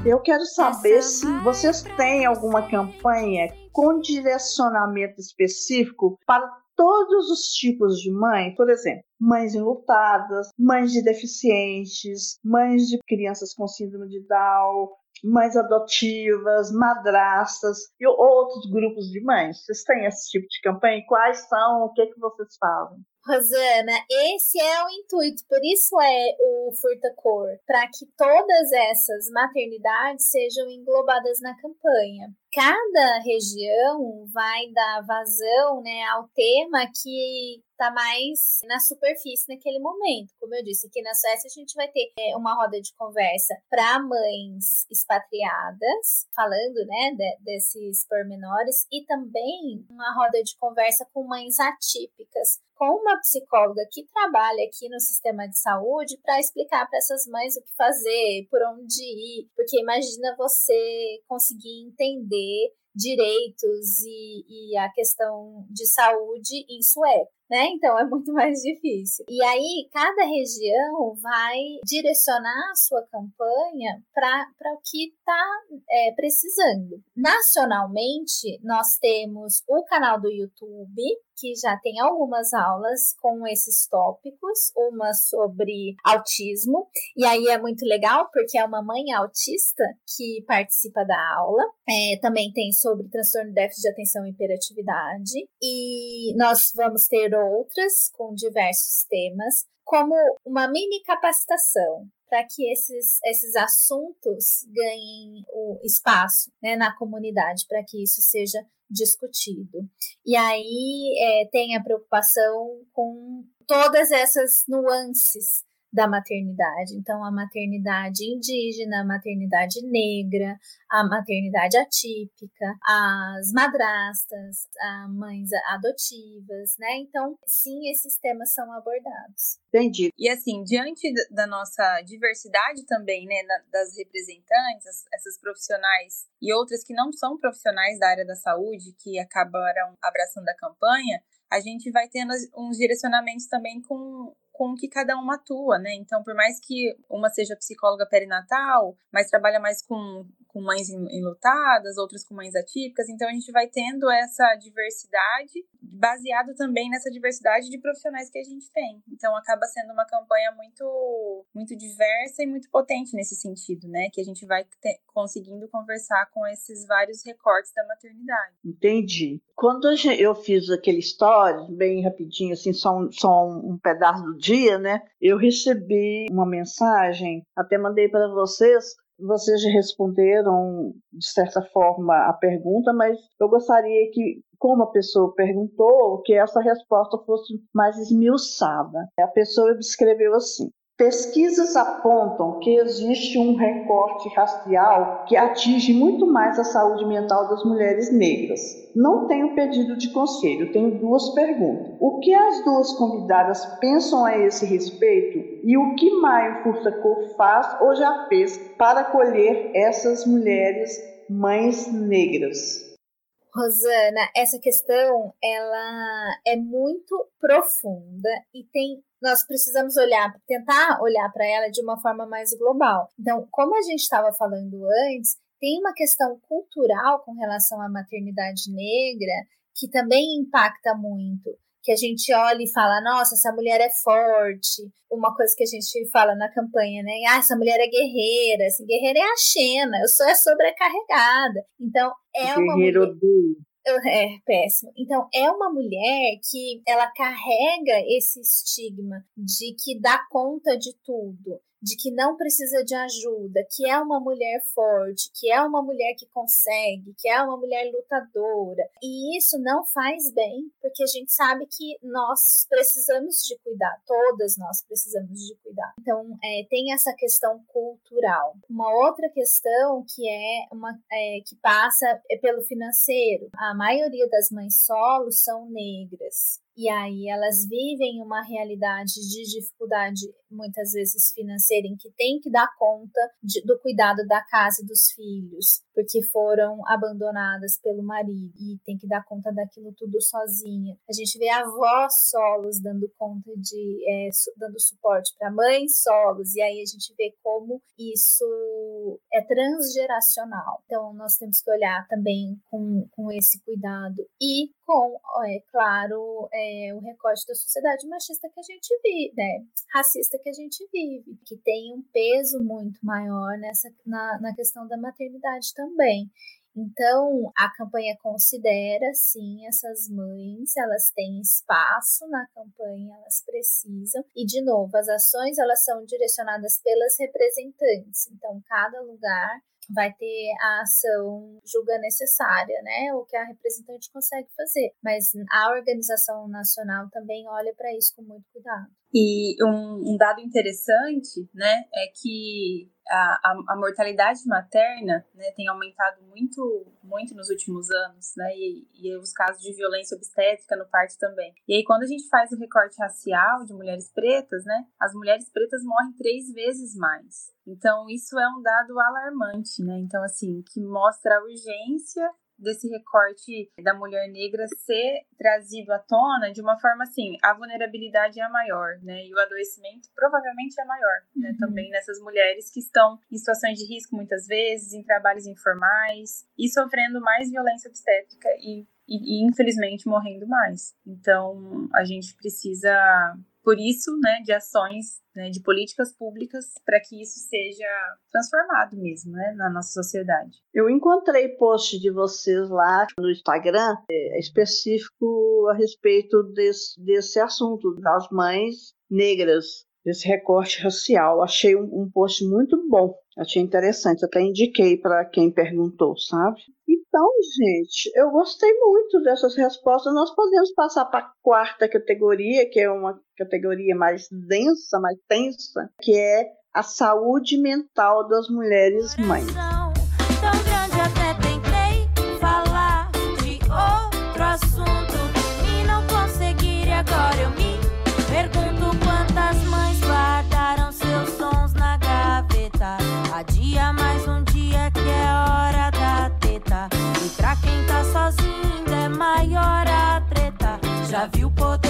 Eu quero saber se vocês têm alguma campanha com direcionamento específico para todos os tipos de mães, por exemplo, mães enlutadas, mães de deficientes, mães de crianças com síndrome de Down, mães adotivas, madrastas e outros grupos de mães? Vocês têm esse tipo de campanha? Quais são? O que, é que vocês fazem? Rosana, esse é o intuito, por isso é o Furta Cor, para que todas essas maternidades sejam englobadas na campanha. Cada região vai dar vazão né, ao tema que está mais na superfície naquele momento. Como eu disse, aqui na Suécia a gente vai ter é, uma roda de conversa para mães expatriadas, falando né, de, desses pormenores, e também uma roda de conversa com mães atípicas, com uma psicóloga que trabalha aqui no sistema de saúde para explicar para essas mães o que fazer, por onde ir, porque imagina você conseguir entender direitos e, e a questão de saúde em sueco né? Então é muito mais difícil. E aí, cada região vai direcionar a sua campanha para o que está é, precisando. Nacionalmente, nós temos o canal do YouTube, que já tem algumas aulas com esses tópicos, uma sobre autismo, e aí é muito legal porque é uma mãe autista que participa da aula. É, também tem sobre transtorno de déficit de atenção e hiperatividade, e nós vamos ter outras com diversos temas, como uma mini capacitação para que esses, esses assuntos ganhem o espaço né, na comunidade, para que isso seja discutido. E aí é, tem a preocupação com todas essas nuances da maternidade. Então, a maternidade indígena, a maternidade negra, a maternidade atípica, as madrastas, as mães adotivas, né? Então, sim, esses temas são abordados. Entendi. E assim, diante da nossa diversidade também, né, das representantes, essas profissionais e outras que não são profissionais da área da saúde, que acabaram abraçando a campanha, a gente vai tendo uns direcionamentos também com com que cada uma atua, né? Então, por mais que uma seja psicóloga perinatal, mas trabalha mais com, com mães enlutadas, outras com mães atípicas, então a gente vai tendo essa diversidade, baseado também nessa diversidade de profissionais que a gente tem. Então, acaba sendo uma campanha muito, muito diversa e muito potente nesse sentido, né? Que a gente vai ter, conseguindo conversar com esses vários recortes da maternidade. Entendi. Quando eu fiz aquele story, bem rapidinho, assim, só um, só um pedaço do dia, né? Eu recebi uma mensagem, até mandei para vocês. Vocês já responderam, de certa forma, a pergunta, mas eu gostaria que, como a pessoa perguntou, que essa resposta fosse mais esmiuçada. A pessoa escreveu assim: Pesquisas apontam que existe um recorte racial que atinge muito mais a saúde mental das mulheres negras. Não tenho pedido de conselho, tenho duas perguntas. O que as duas convidadas pensam a esse respeito e o que Maio Furtacor faz ou já fez para acolher essas mulheres mães negras? Rosana, essa questão ela é muito profunda e tem nós precisamos olhar, tentar olhar para ela de uma forma mais global. Então, como a gente estava falando antes, tem uma questão cultural com relação à maternidade negra que também impacta muito que a gente olha e fala, nossa, essa mulher é forte. Uma coisa que a gente fala na campanha, né? Ah, essa mulher é guerreira. Essa guerreira é a Xena, eu sou a sobrecarregada. Então, é uma mulher... É, péssimo. Então, é uma mulher que ela carrega esse estigma de que dá conta de tudo, de que não precisa de ajuda, que é uma mulher forte, que é uma mulher que consegue, que é uma mulher lutadora. E isso não faz bem, porque a gente sabe que nós precisamos de cuidar, todas nós precisamos de cuidar. Então, é, tem essa questão cultural. Uma outra questão que é uma é, que passa é pelo financeiro. A maioria das mães solos são negras. E aí elas vivem uma realidade de dificuldade, muitas vezes financeira, em que tem que dar conta de, do cuidado da casa e dos filhos, porque foram abandonadas pelo marido e tem que dar conta daquilo tudo sozinha. A gente vê avós solos dando conta de, é, dando suporte para mães solos, e aí a gente vê como isso é transgeracional. Então nós temos que olhar também com, com esse cuidado e com, é claro, é, o recorte da sociedade machista que a gente vive, né? Racista que a gente vive, que tem um peso muito maior nessa, na, na questão da maternidade também. Então, a campanha considera, sim, essas mães, elas têm espaço na campanha, elas precisam. E, de novo, as ações, elas são direcionadas pelas representantes. Então, cada lugar vai ter a ação julga necessária, né? O que a representante consegue fazer. Mas a organização nacional também olha para isso com muito cuidado. E um, um, dado interessante, né, é que a, a, a mortalidade materna né, tem aumentado muito, muito nos últimos anos, né, e, e os casos de violência obstétrica no parto também. E aí, quando a gente faz o recorte racial de mulheres pretas, né, as mulheres pretas morrem três vezes mais. Então, isso é um dado alarmante, né? Então, assim, que mostra a urgência desse recorte da mulher negra ser trazido à tona de uma forma assim, a vulnerabilidade é maior, né? E o adoecimento provavelmente é maior, né? Uhum. Também nessas mulheres que estão em situações de risco muitas vezes, em trabalhos informais e sofrendo mais violência obstétrica e, e, e infelizmente morrendo mais. Então, a gente precisa por isso, né, de ações, né, de políticas públicas para que isso seja transformado mesmo, né, na nossa sociedade. Eu encontrei post de vocês lá no Instagram é, específico a respeito desse, desse assunto das mães negras, desse recorte racial. Achei um, um post muito bom, achei interessante, até indiquei para quem perguntou, sabe? Então, gente, eu gostei muito dessas respostas. Nós podemos passar para a quarta categoria, que é uma categoria mais densa, mais tensa, que é a saúde mental das mulheres mães. Já viu poder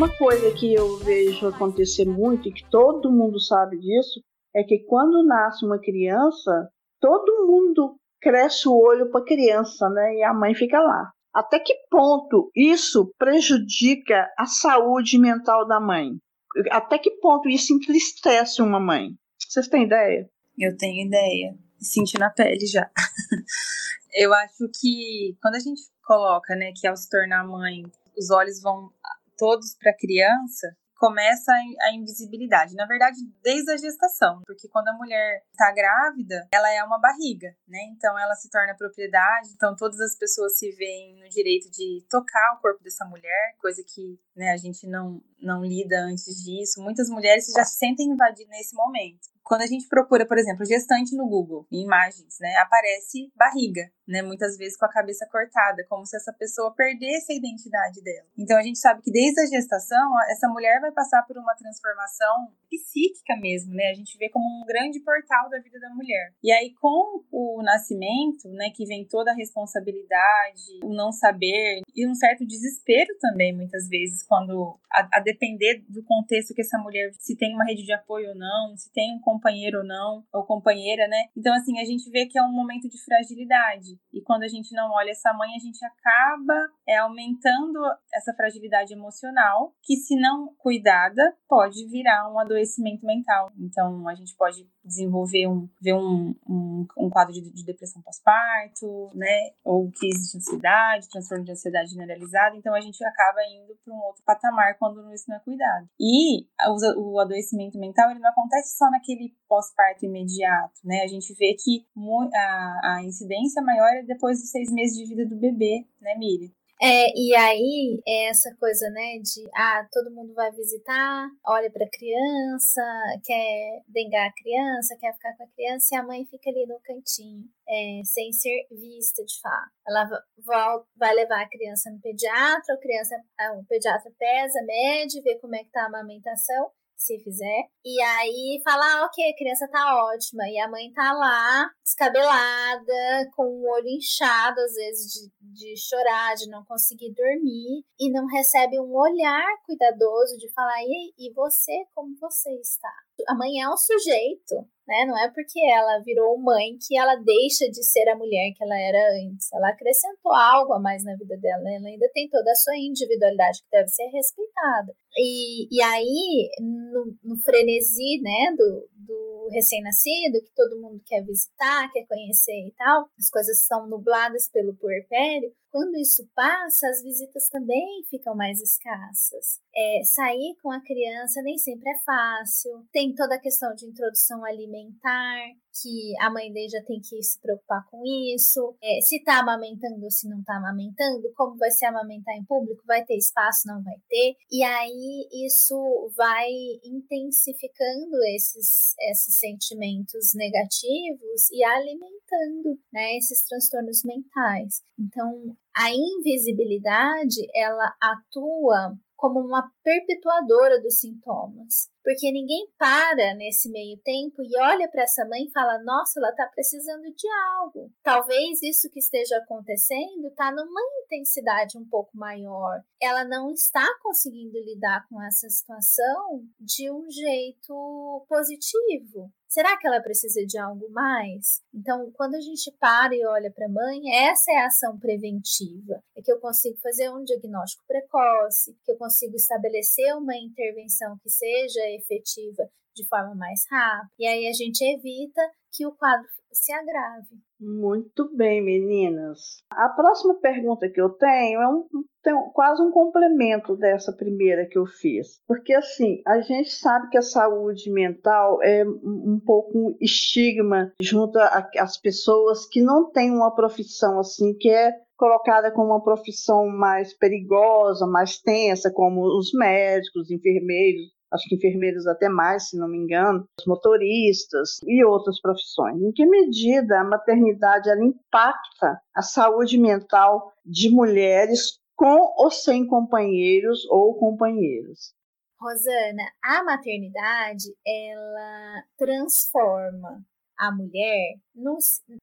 Uma coisa que eu vejo acontecer muito e que todo mundo sabe disso é que quando nasce uma criança, todo mundo cresce o olho para a criança, né? E a mãe fica lá. Até que ponto isso prejudica a saúde mental da mãe? Até que ponto isso entristece uma mãe? Vocês têm ideia? Eu tenho ideia senti na pele já. eu acho que quando a gente coloca, né, que ao se tornar mãe, os olhos vão todos para a criança, começa a invisibilidade. Na verdade, desde a gestação, porque quando a mulher está grávida, ela é uma barriga, né? Então ela se torna propriedade. Então todas as pessoas se veem no direito de tocar o corpo dessa mulher, coisa que né, a gente não, não lida antes disso. Muitas mulheres já se sentem invadidas nesse momento Quando a gente procura, por exemplo, gestante no Google, em imagens, né, aparece barriga, né, muitas vezes com a cabeça cortada, como se essa pessoa perdesse a identidade dela. Então a gente sabe que desde a gestação, essa mulher vai passar por uma transformação psíquica mesmo, né? A gente vê como um grande portal da vida da mulher. E aí com o nascimento, né, que vem toda a responsabilidade, o não saber e um certo desespero também muitas vezes quando a, a depender do contexto que essa mulher se tem uma rede de apoio ou não, se tem um companheiro ou não, ou companheira, né? Então, assim, a gente vê que é um momento de fragilidade. E quando a gente não olha essa mãe, a gente acaba é, aumentando essa fragilidade emocional, que se não cuidada, pode virar um adoecimento mental. Então, a gente pode desenvolver um, ver um, um, um quadro de, de depressão pós-parto, né? Ou crise de ansiedade, transtorno de ansiedade generalizada. Então, a gente acaba indo para um outro patamar quando isso não é cuidado. E o, o adoecimento mental, ele não acontece só naquele pós-parto imediato, né? A gente vê que a, a incidência maior depois dos seis meses de vida do bebê, né, Miriam? É, e aí é essa coisa, né, de ah, todo mundo vai visitar, olha para a criança, quer dengar a criança, quer ficar com a criança, e a mãe fica ali no cantinho, é, sem ser vista de fato. Ela vai, vai levar a criança no pediatra, o, criança, o pediatra pesa, mede, vê como é que tá a amamentação, se fizer. E aí fala, ah, ok, a criança tá ótima. E a mãe tá lá, descabelada, com o olho inchado, às vezes de, de chorar, de não conseguir dormir, e não recebe um olhar cuidadoso de falar, e, e você, como você está? A mãe é um sujeito, né? Não é porque ela virou mãe que ela deixa de ser a mulher que ela era antes. Ela acrescentou algo a mais na vida dela. Né? Ela ainda tem toda a sua individualidade que deve ser respeitada. E, e aí, no, no frenesi, né, do, do recém-nascido, que todo mundo quer visitar, quer conhecer e tal, as coisas são nubladas pelo puerpério, quando isso passa, as visitas também ficam mais escassas. É, sair com a criança nem sempre é fácil. Tem toda a questão de introdução alimentar, que a mãe dele já tem que se preocupar com isso. É, se tá amamentando ou se não tá amamentando, como vai ser amamentar em público? Vai ter espaço? Não vai ter? E aí isso vai intensificando esses, esses sentimentos negativos e alimentando né, esses transtornos mentais. Então, a invisibilidade ela atua como uma perpetuadora dos sintomas. Porque ninguém para nesse meio tempo e olha para essa mãe e fala: nossa, ela está precisando de algo. Talvez isso que esteja acontecendo está numa intensidade um pouco maior. Ela não está conseguindo lidar com essa situação de um jeito positivo. Será que ela precisa de algo mais? Então, quando a gente para e olha para a mãe, essa é a ação preventiva. É que eu consigo fazer um diagnóstico precoce, que eu consigo estabelecer uma intervenção que seja efetiva de forma mais rápida. E aí a gente evita que o quadro se agrave. Muito bem, meninas. A próxima pergunta que eu tenho é um, tem quase um complemento dessa primeira que eu fiz. Porque, assim, a gente sabe que a saúde mental é um pouco um estigma junto às pessoas que não têm uma profissão assim, que é colocada como uma profissão mais perigosa, mais tensa, como os médicos, enfermeiros, acho que enfermeiros até mais, se não me engano, os motoristas e outras profissões. Em que medida a maternidade ela impacta a saúde mental de mulheres com ou sem companheiros ou companheiros? Rosana, a maternidade ela transforma a mulher,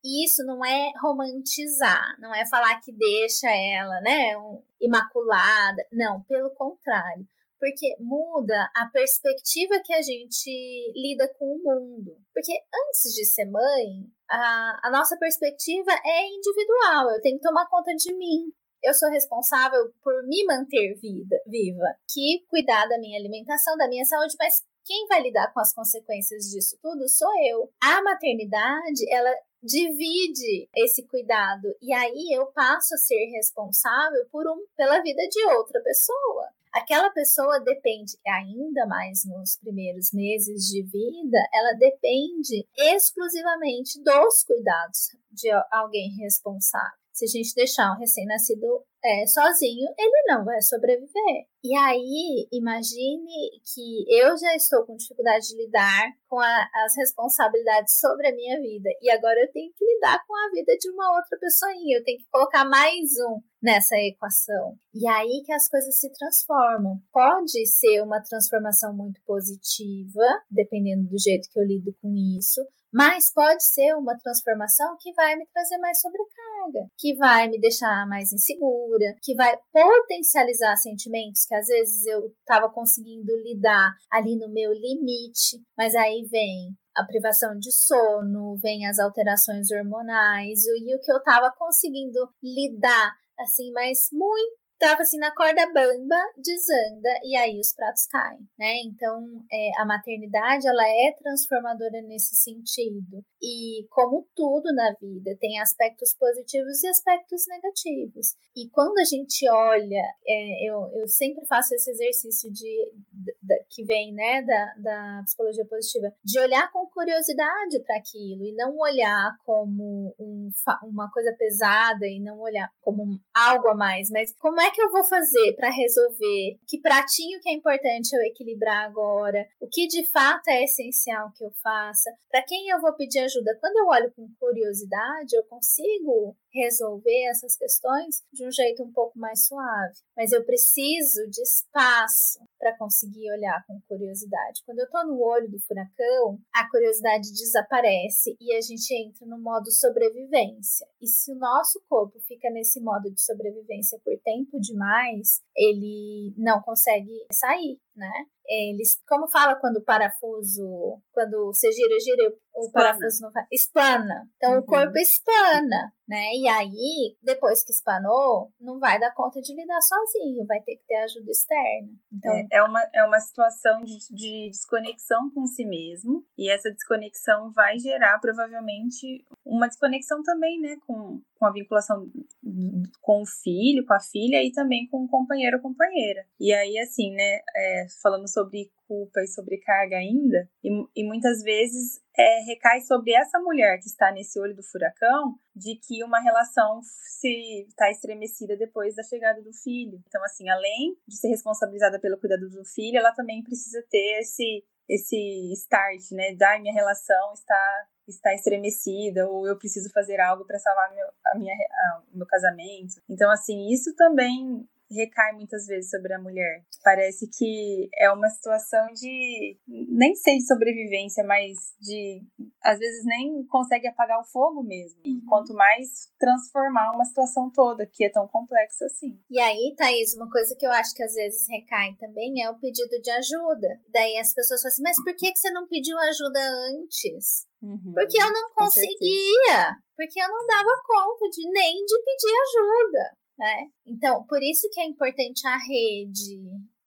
isso não é romantizar, não é falar que deixa ela, né, imaculada, não, pelo contrário porque muda a perspectiva que a gente lida com o mundo. Porque antes de ser mãe, a, a nossa perspectiva é individual, eu tenho que tomar conta de mim. Eu sou responsável por me manter vida, viva, que cuidar da minha alimentação, da minha saúde, mas quem vai lidar com as consequências disso tudo sou eu. A maternidade, ela divide esse cuidado e aí eu passo a ser responsável por um, pela vida de outra pessoa aquela pessoa depende ainda mais nos primeiros meses de vida, ela depende exclusivamente dos cuidados de alguém responsável. Se a gente deixar um recém-nascido é, sozinho, ele não vai sobreviver. E aí, imagine que eu já estou com dificuldade de lidar com a, as responsabilidades sobre a minha vida. E agora eu tenho que lidar com a vida de uma outra pessoinha. Eu tenho que colocar mais um nessa equação. E aí que as coisas se transformam. Pode ser uma transformação muito positiva, dependendo do jeito que eu lido com isso, mas pode ser uma transformação que vai me trazer mais sobrecarga, que vai me deixar mais insegura, que vai potencializar sentimentos que às vezes eu estava conseguindo lidar ali no meu limite, mas aí vem a privação de sono, vem as alterações hormonais, e o que eu estava conseguindo lidar assim, mas muito tava assim na corda bamba, desanda e aí os pratos caem, né? Então é, a maternidade ela é transformadora nesse sentido e como tudo na vida tem aspectos positivos e aspectos negativos e quando a gente olha, é, eu, eu sempre faço esse exercício de, de que vem né da, da psicologia positiva de olhar com curiosidade para aquilo e não olhar como um, uma coisa pesada e não olhar como algo a mais, mas como é é que eu vou fazer para resolver? Que pratinho que é importante eu equilibrar agora? O que de fato é essencial que eu faça? Para quem eu vou pedir ajuda? Quando eu olho com curiosidade, eu consigo resolver essas questões de um jeito um pouco mais suave. Mas eu preciso de espaço para conseguir olhar com curiosidade. Quando eu estou no olho do furacão, a curiosidade desaparece e a gente entra no modo sobrevivência. E se o nosso corpo fica nesse modo de sobrevivência por tempo demais, ele não consegue sair, né? Eles, como fala quando o parafuso, quando você gira, gira, o parafuso não faz, espana. Então uhum. o corpo espana, né? E aí, depois que espanou, não vai dar conta de lidar sozinho, vai ter que ter ajuda externa. Então, é, é uma, é uma situação de, de desconexão com si mesmo, e essa desconexão vai gerar provavelmente uma desconexão também, né, com, com a vinculação com o filho, com a filha e também com o companheiro ou companheira. E aí, assim, né, é, falando sobre culpa e sobrecarga ainda, e, e muitas vezes é, recai sobre essa mulher que está nesse olho do furacão de que uma relação se está estremecida depois da chegada do filho. Então, assim, além de ser responsabilizada pelo cuidado do filho, ela também precisa ter esse esse start, né? Da minha relação está está estremecida ou eu preciso fazer algo para salvar meu, a minha, a, meu casamento. Então, assim, isso também recai muitas vezes sobre a mulher. Parece que é uma situação de nem sei de sobrevivência, mas de às vezes nem consegue apagar o fogo mesmo. Uhum. Quanto mais transformar uma situação toda que é tão complexa assim. E aí, Thaís, uma coisa que eu acho que às vezes recai também é o pedido de ajuda. Daí as pessoas falam assim: "Mas por que que você não pediu ajuda antes?" Uhum, porque eu não conseguia, porque eu não dava conta de nem de pedir ajuda né? Então, por isso que é importante a rede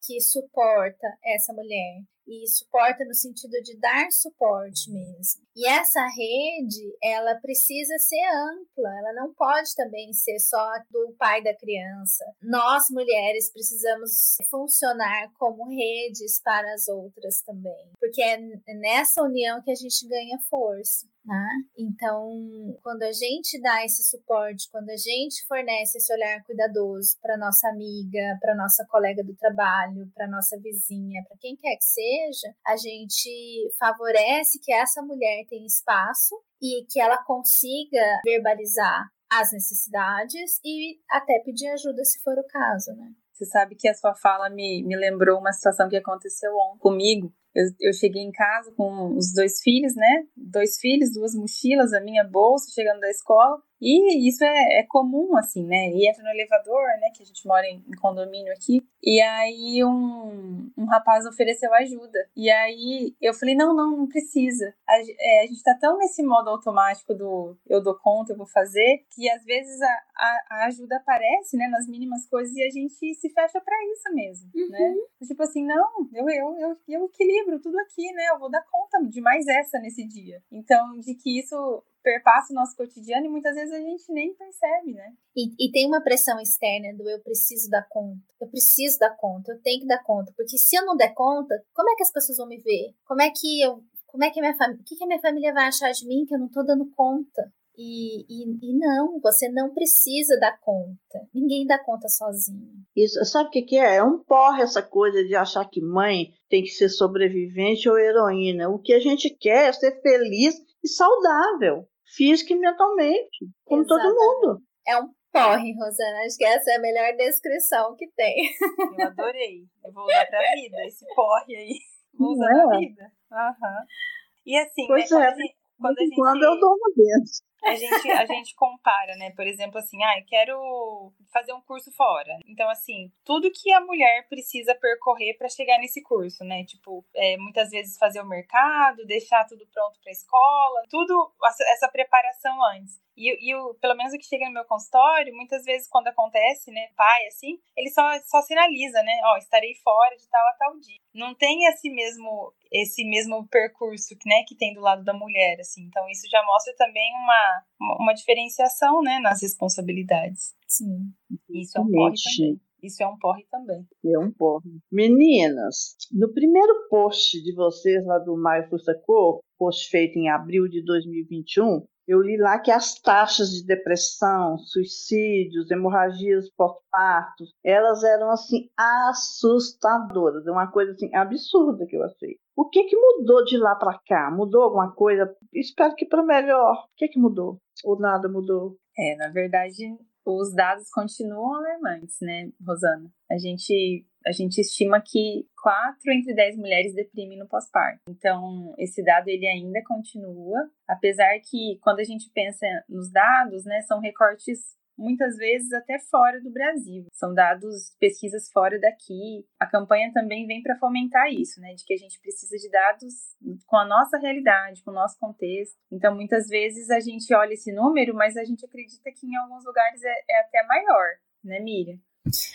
que suporta essa mulher e suporta no sentido de dar suporte mesmo. E essa rede, ela precisa ser ampla, ela não pode também ser só do pai da criança. Nós mulheres precisamos funcionar como redes para as outras também, porque é nessa união que a gente ganha força. Né? Então, quando a gente dá esse suporte, quando a gente fornece esse olhar cuidadoso para nossa amiga, para nossa colega do trabalho, para nossa vizinha, para quem quer que seja, a gente favorece que essa mulher tenha espaço e que ela consiga verbalizar as necessidades e até pedir ajuda se for o caso, né? Você sabe que a sua fala me, me lembrou uma situação que aconteceu ontem comigo. Eu, eu, cheguei em casa com os dois filhos, né? Dois filhos, duas mochilas, a minha bolsa, chegando da escola. E isso é, é comum, assim, né? E entra no elevador, né? Que a gente mora em, em condomínio aqui. E aí um, um rapaz ofereceu ajuda. E aí eu falei, não, não, não precisa. A, é, a gente tá tão nesse modo automático do eu dou conta, eu vou fazer, que às vezes a, a, a ajuda aparece, né? Nas mínimas coisas e a gente se fecha para isso mesmo, né? uhum. né? Tipo assim, não, eu, eu, eu, eu equilibro tudo aqui, né? Eu vou dar conta de mais essa nesse dia. Então, de que isso perpassa o nosso cotidiano e muitas vezes a gente nem percebe, né? E, e, tem uma pressão externa do eu preciso dar conta, eu preciso dar conta, eu tenho que dar conta, porque se eu não der conta, como é que as pessoas vão me ver? Como é que eu, como é que a minha família, o que, que a minha família vai achar de mim que eu não tô dando conta? E, e, e, não, você não precisa dar conta. Ninguém dá conta sozinho. Isso, sabe o que, que é? É um porre essa coisa de achar que mãe tem que ser sobrevivente ou heroína. O que a gente quer é ser feliz e saudável, física e mentalmente, como Exatamente. todo mundo. É um porre, Rosana. Acho que essa é a melhor descrição que tem. Eu adorei. Eu vou usar pra vida esse porre aí. Vou usar é. na vida. Uhum. E assim, pois né, é. quando, a gente, quando eu dou uma vez a gente, a gente compara, né? Por exemplo, assim, ah, quero fazer um curso fora. Então, assim, tudo que a mulher precisa percorrer para chegar nesse curso, né? Tipo, é, muitas vezes fazer o mercado, deixar tudo pronto para a escola, tudo essa preparação antes. E, e pelo menos o que chega no meu consultório, muitas vezes quando acontece, né, pai, assim, ele só, só sinaliza, né, ó, estarei fora de tal a tal dia. Não tem esse mesmo, esse mesmo percurso, né, que tem do lado da mulher, assim. Então isso já mostra também uma, uma diferenciação, né, nas responsabilidades. Sim. Isso é um porre também. Isso é um porre também. É um porre. Meninas, no primeiro post de vocês lá do Maio Fusta Cor, post feito em abril de 2021, eu li lá que as taxas de depressão, suicídios, hemorragias pós-parto, elas eram assim assustadoras, é uma coisa assim absurda que eu achei. O que que mudou de lá para cá? Mudou alguma coisa? Espero que para melhor. O que que mudou? Ou nada mudou? É, na verdade, os dados continuam alarmantes, né, Rosana? A gente a gente estima que 4 entre 10 mulheres deprimem no pós-parto. Então, esse dado ele ainda continua, apesar que quando a gente pensa nos dados, né, são recortes muitas vezes até fora do Brasil. São dados, pesquisas fora daqui. A campanha também vem para fomentar isso, né, de que a gente precisa de dados com a nossa realidade, com o nosso contexto. Então, muitas vezes a gente olha esse número, mas a gente acredita que em alguns lugares é, é até maior, né, Miriam?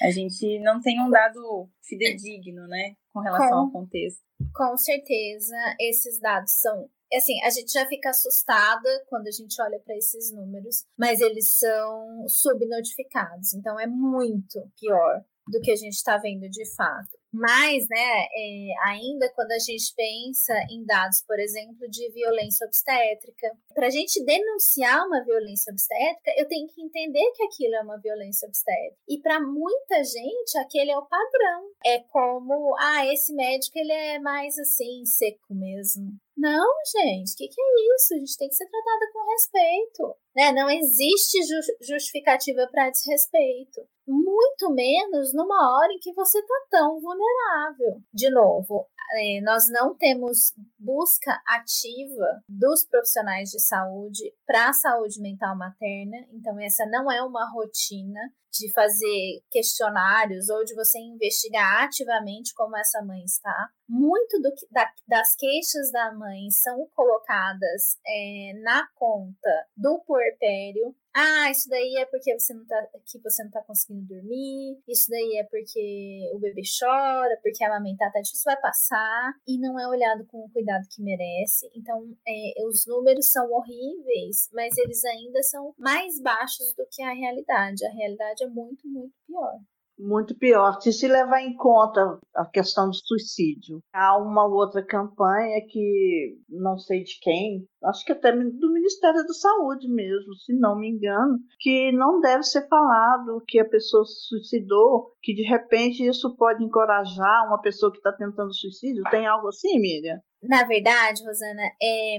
A gente não tem um dado fidedigno, né, com relação com, ao contexto. Com certeza, esses dados são assim, a gente já fica assustada quando a gente olha para esses números, mas eles são subnotificados, então é muito pior do que a gente está vendo de fato. Mas, né, é, ainda quando a gente pensa em dados, por exemplo, de violência obstétrica, para a gente denunciar uma violência obstétrica, eu tenho que entender que aquilo é uma violência obstétrica. E para muita gente, aquele é o padrão. É como, ah, esse médico ele é mais assim, seco mesmo. Não, gente, o que, que, é isso? A gente tem que ser tratada com respeito. Né? Não existe justificativa para desrespeito. Muito menos numa hora em que você está tão vulnerável. De novo, é, nós não temos busca ativa dos profissionais de saúde para a saúde mental materna, então essa não é uma rotina de fazer questionários ou de você investigar ativamente como essa mãe está. Muito do da, das queixas da mãe são colocadas é, na conta do puerpério, ah, isso daí é porque você não tá, que você não tá conseguindo dormir, isso daí é porque o bebê chora, porque amamentar tá difícil, vai passar e não é olhado com o cuidado que merece. Então, é, os números são horríveis, mas eles ainda são mais baixos do que a realidade. A realidade é muito, muito pior muito pior. Se se levar em conta a questão do suicídio, há uma outra campanha que não sei de quem, acho que até do Ministério da Saúde mesmo, se não me engano, que não deve ser falado que a pessoa se suicidou, que de repente isso pode encorajar uma pessoa que está tentando suicídio. Tem algo assim, Miriam? Na verdade, Rosana, é,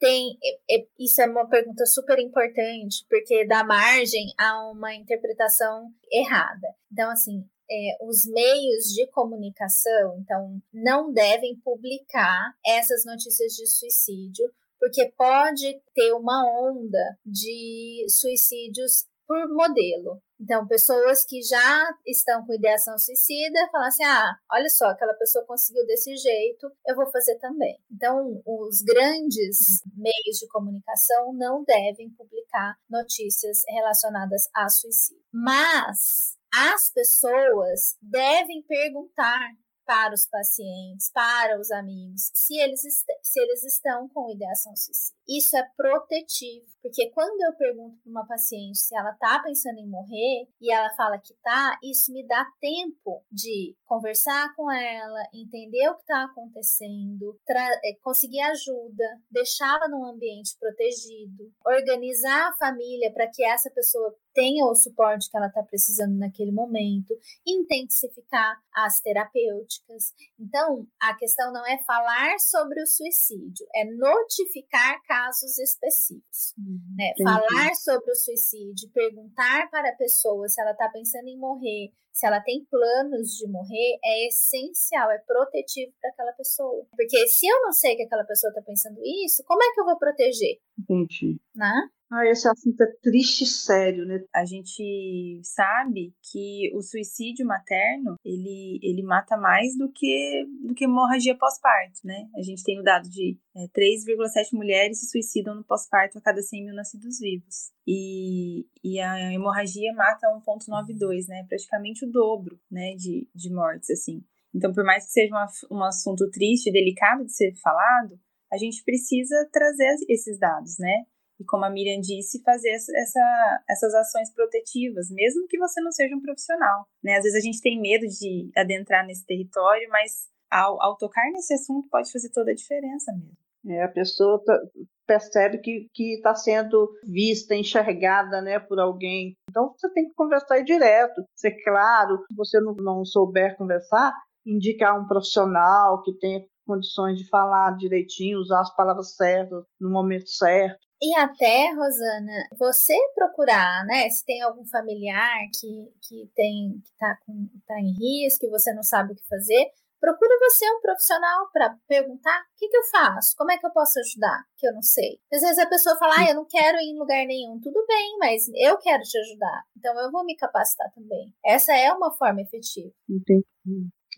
tem. É, é, isso é uma pergunta super importante, porque dá margem a uma interpretação errada. Então, assim, é, os meios de comunicação, então, não devem publicar essas notícias de suicídio, porque pode ter uma onda de suicídios por modelo. Então, pessoas que já estão com ideação suicida falam assim: ah, olha só, aquela pessoa conseguiu desse jeito, eu vou fazer também. Então, os grandes meios de comunicação não devem publicar notícias relacionadas a suicídio. Mas as pessoas devem perguntar para os pacientes, para os amigos, se eles, se eles estão com ideação suicida. Isso é protetivo, porque quando eu pergunto para uma paciente se ela está pensando em morrer e ela fala que tá, isso me dá tempo de conversar com ela, entender o que está acontecendo, é, conseguir ajuda, deixá-la num ambiente protegido, organizar a família para que essa pessoa tenha o suporte que ela está precisando naquele momento, intensificar as terapêuticas. Então, a questão não é falar sobre o suicídio, é notificar casos específicos. Uhum, né? Falar sobre o suicídio, perguntar para a pessoa se ela está pensando em morrer, se ela tem planos de morrer, é essencial, é protetivo para aquela pessoa. Porque se eu não sei que aquela pessoa está pensando isso, como é que eu vou proteger? Entendi. Né? Ah, esse assunto é triste e sério, né? A gente sabe que o suicídio materno, ele, ele mata mais do que, do que hemorragia pós-parto, né? A gente tem o dado de é, 3,7 mulheres se suicidam no pós-parto a cada 100 mil nascidos vivos. E, e a hemorragia mata 1,92, né? Praticamente o dobro, né, de, de mortes, assim. Então, por mais que seja uma, um assunto triste e delicado de ser falado, a gente precisa trazer esses dados, né? e, como a Miriam disse, fazer essa, essas ações protetivas, mesmo que você não seja um profissional. Né? Às vezes a gente tem medo de adentrar nesse território, mas ao, ao tocar nesse assunto pode fazer toda a diferença mesmo. É, a pessoa tá, percebe que está sendo vista, enxergada né, por alguém. Então você tem que conversar direto, ser claro. Se você não, não souber conversar, indicar um profissional que tenha condições de falar direitinho, usar as palavras certas no momento certo. E até, Rosana, você procurar, né? Se tem algum familiar que, que tem que tá, com, tá em risco e você não sabe o que fazer, procura você um profissional para perguntar o que, que eu faço, como é que eu posso ajudar, que eu não sei. Às vezes a pessoa fala, ah, eu não quero ir em lugar nenhum. Tudo bem, mas eu quero te ajudar. Então eu vou me capacitar também. Essa é uma forma efetiva. Entendi.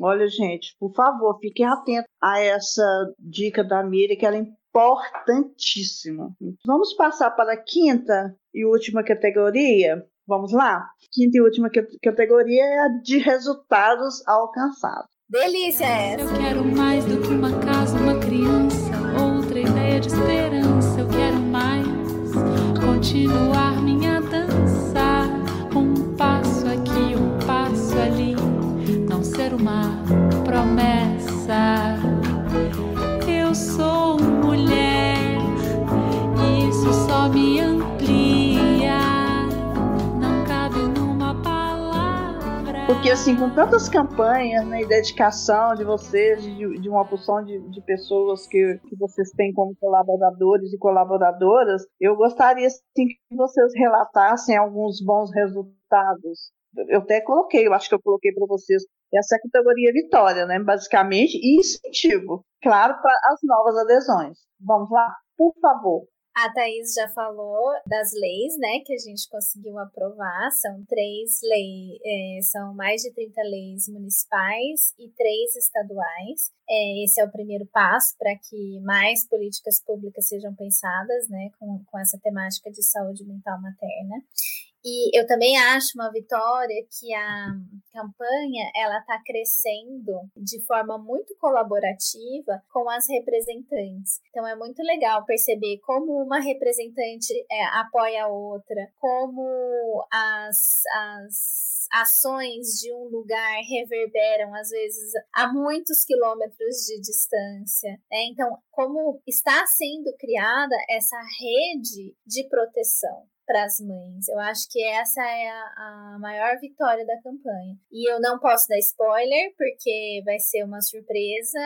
Olha, gente, por favor, fiquem atentos a essa dica da Miriam, que ela é importantíssimo. Vamos passar para a quinta e última categoria. Vamos lá? Quinta e última categoria é a de resultados alcançados. Delícia é essa. Eu quero mais do que uma casa, uma criança, outra ideia de esperança. Eu quero mais continuar Porque assim, com tantas campanhas né, e dedicação de vocês, de, de uma porção de, de pessoas que, que vocês têm como colaboradores e colaboradoras, eu gostaria assim, que vocês relatassem alguns bons resultados eu até coloquei, eu acho que eu coloquei para vocês, essa é a categoria vitória, né? Basicamente, e incentivo, claro, para as novas adesões. Vamos lá? Por favor. A Thaís já falou das leis, né, que a gente conseguiu aprovar. São três leis, é, são mais de 30 leis municipais e três estaduais. É, esse é o primeiro passo para que mais políticas públicas sejam pensadas, né, com, com essa temática de saúde mental materna. E eu também acho uma vitória que a campanha ela está crescendo de forma muito colaborativa com as representantes. Então é muito legal perceber como uma representante é, apoia a outra, como as, as ações de um lugar reverberam, às vezes, a muitos quilômetros de distância. Né? Então, como está sendo criada essa rede de proteção para as mães. Eu acho que essa é a, a, maior vitória da campanha. E eu não posso dar spoiler, porque vai ser uma surpresa.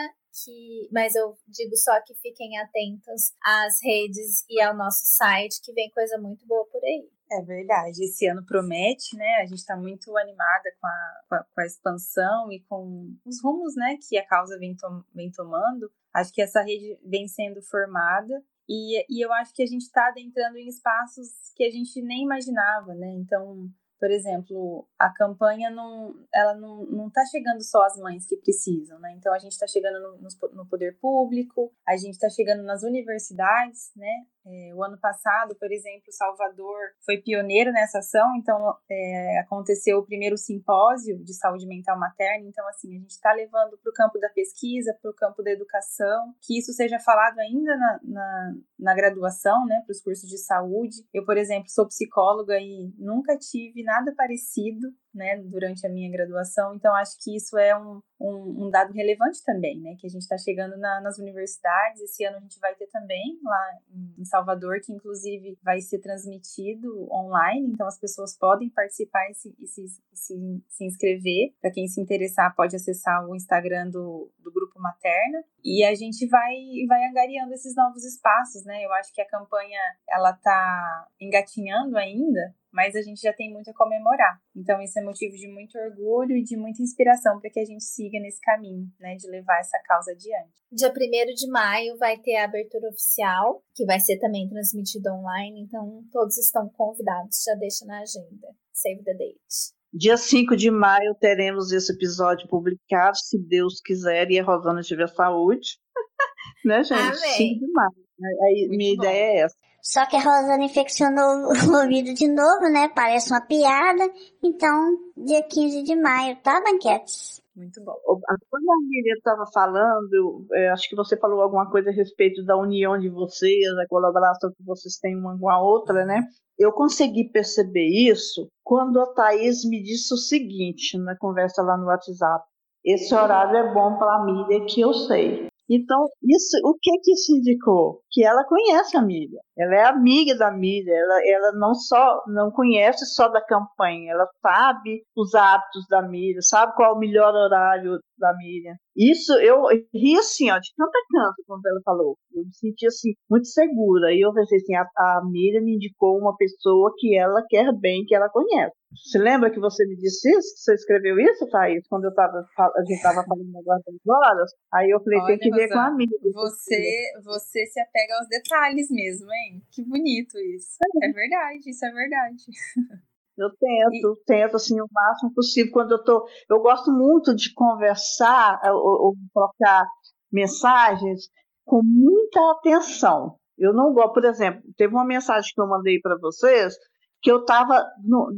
Que, mas eu digo só que fiquem atentos às redes e ao nosso site, que vem coisa muito boa por aí. É verdade, esse ano promete, né? A gente está muito animada com a, com a, com, a, expansão e com os rumos, né, que a causa vem, to vem tomando. Acho que essa rede vem sendo formada e, e eu acho que a gente está adentrando em espaços que a gente nem imaginava, né? Então, por exemplo, a campanha não, ela não, não tá chegando só às mães que precisam, né? Então a gente está chegando no, no, poder público, a gente está chegando nas universidades, né? É, o ano passado, por exemplo, Salvador foi pioneiro nessa ação, então é, aconteceu o primeiro simpósio de saúde mental materna. Então, assim, a gente está levando para o campo da pesquisa, para o campo da educação, que isso seja falado ainda na, na, na graduação, né, para os cursos de saúde. Eu, por exemplo, sou psicóloga e nunca tive nada parecido né, durante a minha graduação, então acho que isso é um, um, um dado relevante também, né, que a gente está chegando na, nas universidades, esse ano a gente vai ter também lá em Salvador, que inclusive vai ser transmitido online, então as pessoas podem participar e se, e se, se, se inscrever, para quem se interessar pode acessar o Instagram do, do Grupo Materna, e a gente vai, vai angariando esses novos espaços, né, eu acho que a campanha, ela tá engatinhando ainda, mas a gente já tem muito a comemorar. Então, isso é motivo de muito orgulho e de muita inspiração para que a gente siga nesse caminho, né, de levar essa causa adiante. Dia 1 de maio vai ter a abertura oficial, que vai ser também transmitida online, então todos estão convidados, já deixa na agenda. Save the date. Dia 5 de maio teremos esse episódio publicado, se Deus quiser e a Rosana tiver saúde. né, gente? Amém. 5 de maio. Aí, minha bom. ideia é essa. Só que a Rosana infeccionou o ouvido de novo, né? Parece uma piada. Então, dia 15 de maio, tá, Banquetes? Muito bom. Quando a Miriam estava falando, é, acho que você falou alguma coisa a respeito da união de vocês, da colaboração que vocês têm uma com a outra, né? Eu consegui perceber isso quando a Thaís me disse o seguinte, na conversa lá no WhatsApp. Esse horário é bom para a Miriam, que eu sei. Então, isso, o que que isso indicou? Que ela conhece a Miriam. Ela é amiga da Miriam. Ela, ela não só não conhece só da campanha, ela sabe os hábitos da Miriam, sabe qual é o melhor horário da Miriam. Isso eu ri assim, ó, de tanta canto quando ela falou. Eu me senti assim muito segura. E eu pensei assim, a, a Miriam me indicou uma pessoa que ela quer bem, que ela conhece. Você lembra que você me disse isso? Que você escreveu isso, Thaís? Quando eu tava, a gente estava falando agora das horas. Aí eu falei, tem Olha, que ver com a Miriam. Você, você se apega aos detalhes mesmo, hein? Que bonito isso. É verdade, isso é verdade. Eu tento, tento assim o máximo possível quando eu tô. Eu gosto muito de conversar eh, ou, ou trocar mensagens com muita atenção. Eu não gosto, por exemplo, teve uma mensagem que eu mandei para vocês que eu estava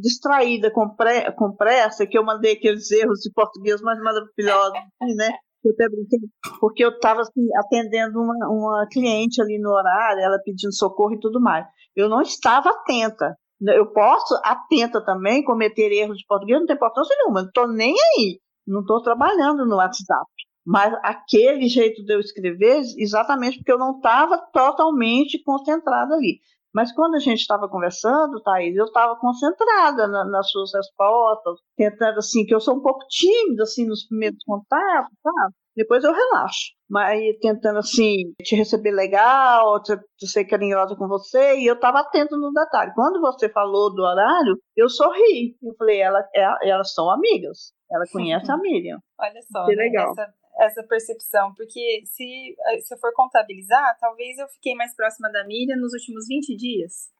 distraída com, pre, com pressa, que eu mandei aqueles erros de português mais maravilhosos, assim, né? Eu até brinquei, porque eu estava assim, atendendo uma, uma cliente ali no horário, ela pedindo socorro e tudo mais. Eu não estava atenta. Eu posso, atenta também, cometer erros de português, não tem importância nenhuma, não estou nem aí, não estou trabalhando no WhatsApp. Mas aquele jeito de eu escrever, exatamente porque eu não estava totalmente concentrada ali. Mas quando a gente estava conversando, Thaís, eu estava concentrada na, nas suas respostas, tentando assim, que eu sou um pouco tímida assim nos primeiros contatos, sabe? Depois eu relaxo. Mas tentando assim, te receber legal, te, te ser carinhosa com você, e eu estava atento no detalhe. Quando você falou do horário, eu sorri. Eu falei, ela, é, elas são amigas. Ela conhece a Miriam. Olha só, Que né, legal. Essa, essa percepção, porque se, se eu for contabilizar, talvez eu fiquei mais próxima da Miriam nos últimos 20 dias.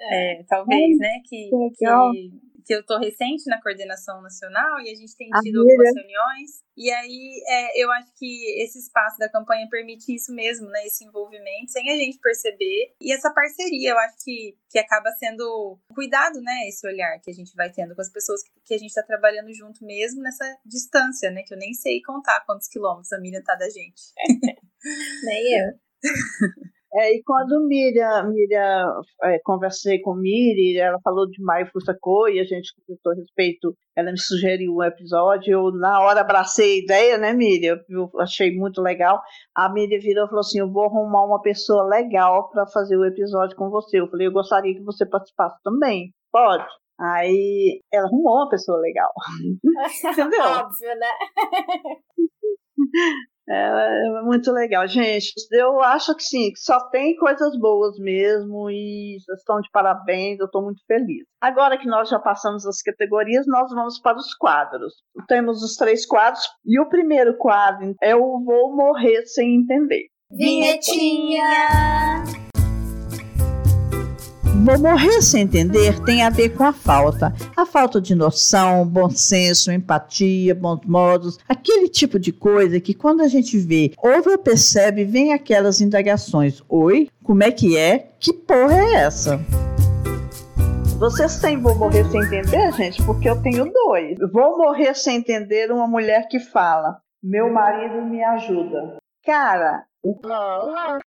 É, talvez, né? Que, que que, que eu tô recente na coordenação nacional e a gente tem A tido algumas reuniões. E aí é, eu acho que esse espaço da campanha permite isso mesmo, né? Esse envolvimento, sem a gente perceber. E essa parceria, eu acho que, que acaba sendo cuidado, né? Esse olhar que a gente vai tendo com as pessoas que, que a gente tá trabalhando junto mesmo nessa distância, né? Que eu nem sei contar quantos quilômetros a Miriam tá da gente. Nem eu. É, e quando Miriam, Miriam é, conversei com Miriam, ela falou de Maio Fusacô e a gente conversou a respeito, ela me sugeriu um episódio, eu na hora abracei a ideia, né, Miriam? Eu achei muito legal. A Miriam virou e falou assim: Eu vou arrumar uma pessoa legal para fazer o episódio com você. Eu falei: Eu gostaria que você participasse também. Pode? Aí ela arrumou uma pessoa legal. Entendeu? Óbvio, né? É, é muito legal, gente. Eu acho que sim, que só tem coisas boas mesmo e vocês estão de parabéns, eu estou muito feliz. Agora que nós já passamos as categorias, nós vamos para os quadros. Temos os três quadros e o primeiro quadro é o Vou Morrer Sem Entender. Vinhetinha! Vou morrer sem entender tem a ver com a falta. A falta de noção, bom senso, empatia, bons modos, aquele tipo de coisa que quando a gente vê, ouve ou percebe, vem aquelas indagações. Oi, como é que é? Que porra é essa? Vocês têm Vou Morrer Sem Entender, gente? Porque eu tenho dois. Vou Morrer Sem Entender uma mulher que fala: Meu marido me ajuda. Cara, o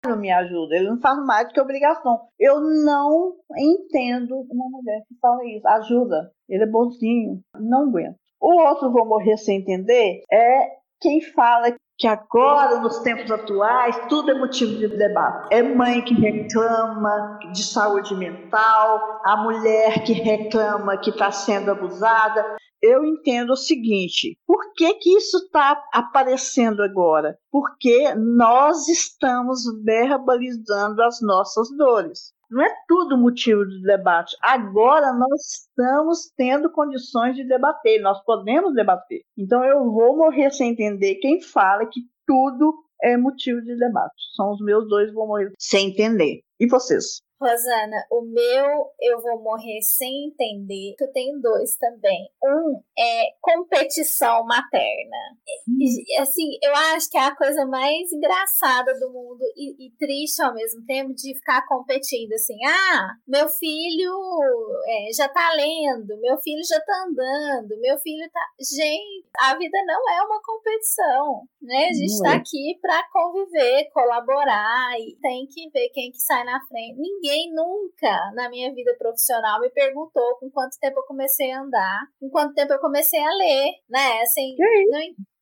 não me ajuda. Ele não faz mais do que obrigação. Eu não entendo uma mulher que fala isso. Ajuda. Ele é bonzinho. Não aguento. O outro Vou Morrer Sem Entender é quem fala que agora, nos tempos atuais, tudo é motivo de debate. É mãe que reclama de saúde mental, a mulher que reclama que está sendo abusada. Eu entendo o seguinte: por que, que isso está aparecendo agora? Porque nós estamos verbalizando as nossas dores. Não é tudo motivo de debate. Agora nós estamos tendo condições de debater, nós podemos debater. Então eu vou morrer sem entender quem fala que tudo é motivo de debate. São os meus dois, vou morrer sem entender. E vocês? Rosana, o meu eu vou morrer sem entender, que eu tenho dois também. Um é competição materna. E, assim, eu acho que é a coisa mais engraçada do mundo e, e, triste ao mesmo tempo de ficar competindo assim. Ah, meu filho é, já tá lendo, meu filho já tá andando, meu filho tá. Gente, a vida não é uma competição, né? A gente está aqui para conviver, colaborar e tem que ver quem que sai na frente. Ninguém ninguém nunca na minha vida profissional me perguntou com quanto tempo eu comecei a andar, com quanto tempo eu comecei a ler, né? Assim, não,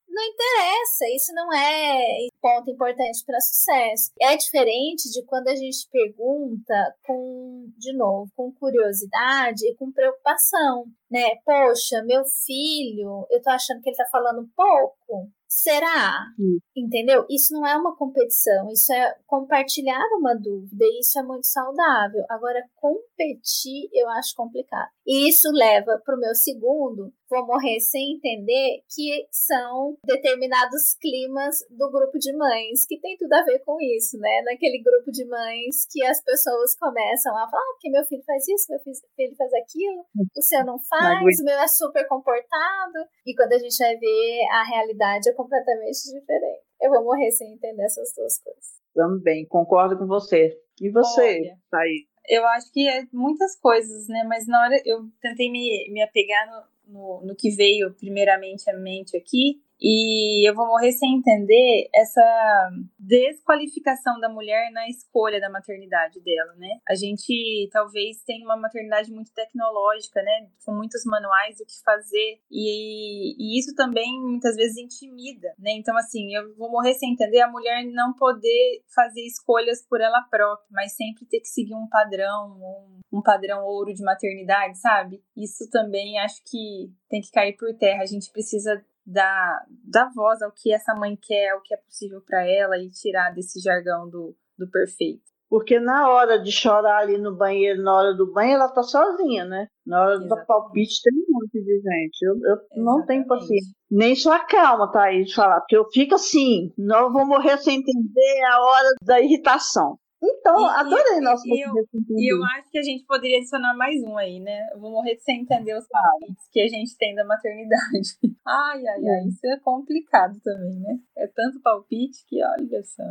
não interessa, isso não é ponto importante para sucesso. É diferente de quando a gente pergunta com, de novo, com curiosidade e com preocupação, né? Poxa, meu filho, eu tô achando que ele tá falando pouco. Será? Sim. Entendeu? Isso não é uma competição, isso é compartilhar uma dúvida, e isso é muito saudável. Agora, competir eu acho complicado. E isso leva para o meu segundo, vou morrer sem entender, que são determinados climas do grupo de mães, que tem tudo a ver com isso, né? Naquele grupo de mães que as pessoas começam a falar ah, que meu filho faz isso, meu filho faz aquilo, o seu não faz, o meu é super comportado. E quando a gente vai ver, a realidade é completamente diferente. Eu vou morrer sem entender essas duas coisas. Também, concordo com você. E você, Thaís? Eu acho que é muitas coisas, né? Mas na hora eu tentei me, me apegar no, no, no que veio primeiramente à mente aqui, e eu vou morrer sem entender essa desqualificação da mulher na escolha da maternidade dela, né? A gente talvez tenha uma maternidade muito tecnológica, né? Com muitos manuais do que fazer. E, e isso também muitas vezes intimida, né? Então, assim, eu vou morrer sem entender a mulher não poder fazer escolhas por ela própria, mas sempre ter que seguir um padrão, um, um padrão ouro de maternidade, sabe? Isso também acho que tem que cair por terra. A gente precisa dar, dar voz ao que essa mãe quer, ao que é possível para ela e tirar desse jargão do, do perfeito. Porque na hora de chorar ali no banheiro, na hora do banho, ela tá sozinha, né? Na hora Exatamente. do palpite tem um monte de gente. Eu, eu não tenho paciência. Nem sua calma, tá aí de falar, porque eu fico assim, não vou morrer sem entender a hora da irritação. Então, e, adorei nosso E eu, eu acho que a gente poderia adicionar mais um aí, né? Eu vou morrer sem entender os palpites que a gente tem da maternidade. Ai, ai, ai, isso é complicado também, né? É tanto palpite que, olha só.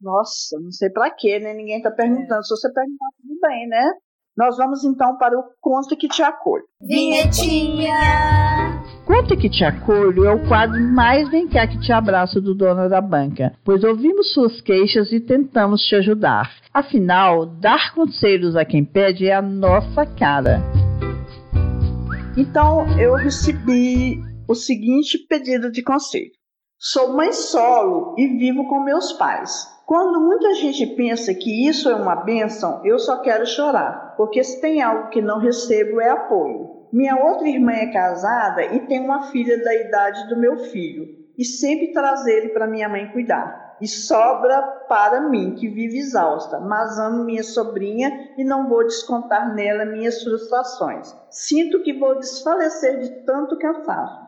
Nossa, não sei pra quê, né? Ninguém tá perguntando. É. Se você perguntar, tudo bem, né? Nós vamos então para o Conta que te acolho. Vinhetinha! Conta que te acolho é o quadro mais vem cá que te abraço do dono da banca, pois ouvimos suas queixas e tentamos te ajudar. Afinal, dar conselhos a quem pede é a nossa cara. Então, eu recebi o seguinte pedido de conselho. Sou mãe solo e vivo com meus pais. Quando muita gente pensa que isso é uma bênção, eu só quero chorar, porque se tem algo que não recebo é apoio. Minha outra irmã é casada e tem uma filha da idade do meu filho, e sempre traz ele para minha mãe cuidar. E sobra para mim, que vive exausta, mas amo minha sobrinha e não vou descontar nela minhas frustrações. Sinto que vou desfalecer de tanto cansaço.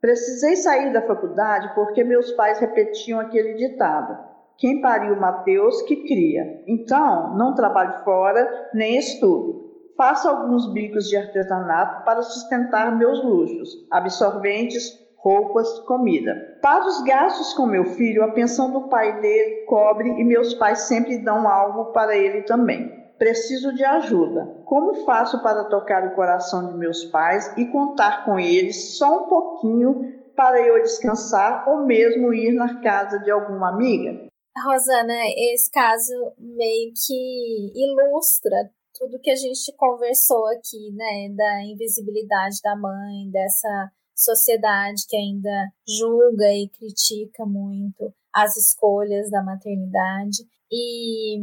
Precisei sair da faculdade porque meus pais repetiam aquele ditado: Quem pariu Mateus que cria. Então, não trabalho fora, nem estudo. Faço alguns bicos de artesanato para sustentar meus luxos, absorventes, roupas, comida. Para os gastos com meu filho, a pensão do pai dele cobre e meus pais sempre dão algo para ele também. Preciso de ajuda. Como faço para tocar o coração de meus pais e contar com eles só um pouquinho para eu descansar ou mesmo ir na casa de alguma amiga? Rosana, esse caso meio que ilustra tudo que a gente conversou aqui, né, da invisibilidade da mãe, dessa sociedade que ainda julga e critica muito as escolhas da maternidade. E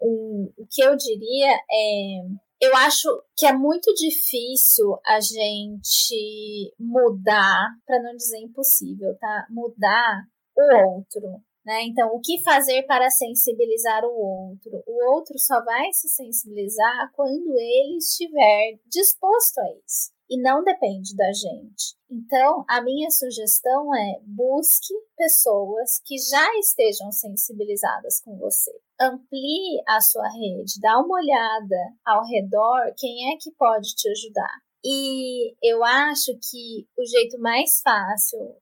o, o que eu diria é. Eu acho que é muito difícil a gente mudar, para não dizer impossível, tá? Mudar o outro. Né? Então, o que fazer para sensibilizar o outro? O outro só vai se sensibilizar quando ele estiver disposto a isso e não depende da gente. Então, a minha sugestão é busque pessoas que já estejam sensibilizadas com você. Amplie a sua rede, dá uma olhada ao redor, quem é que pode te ajudar. E eu acho que o jeito mais fácil,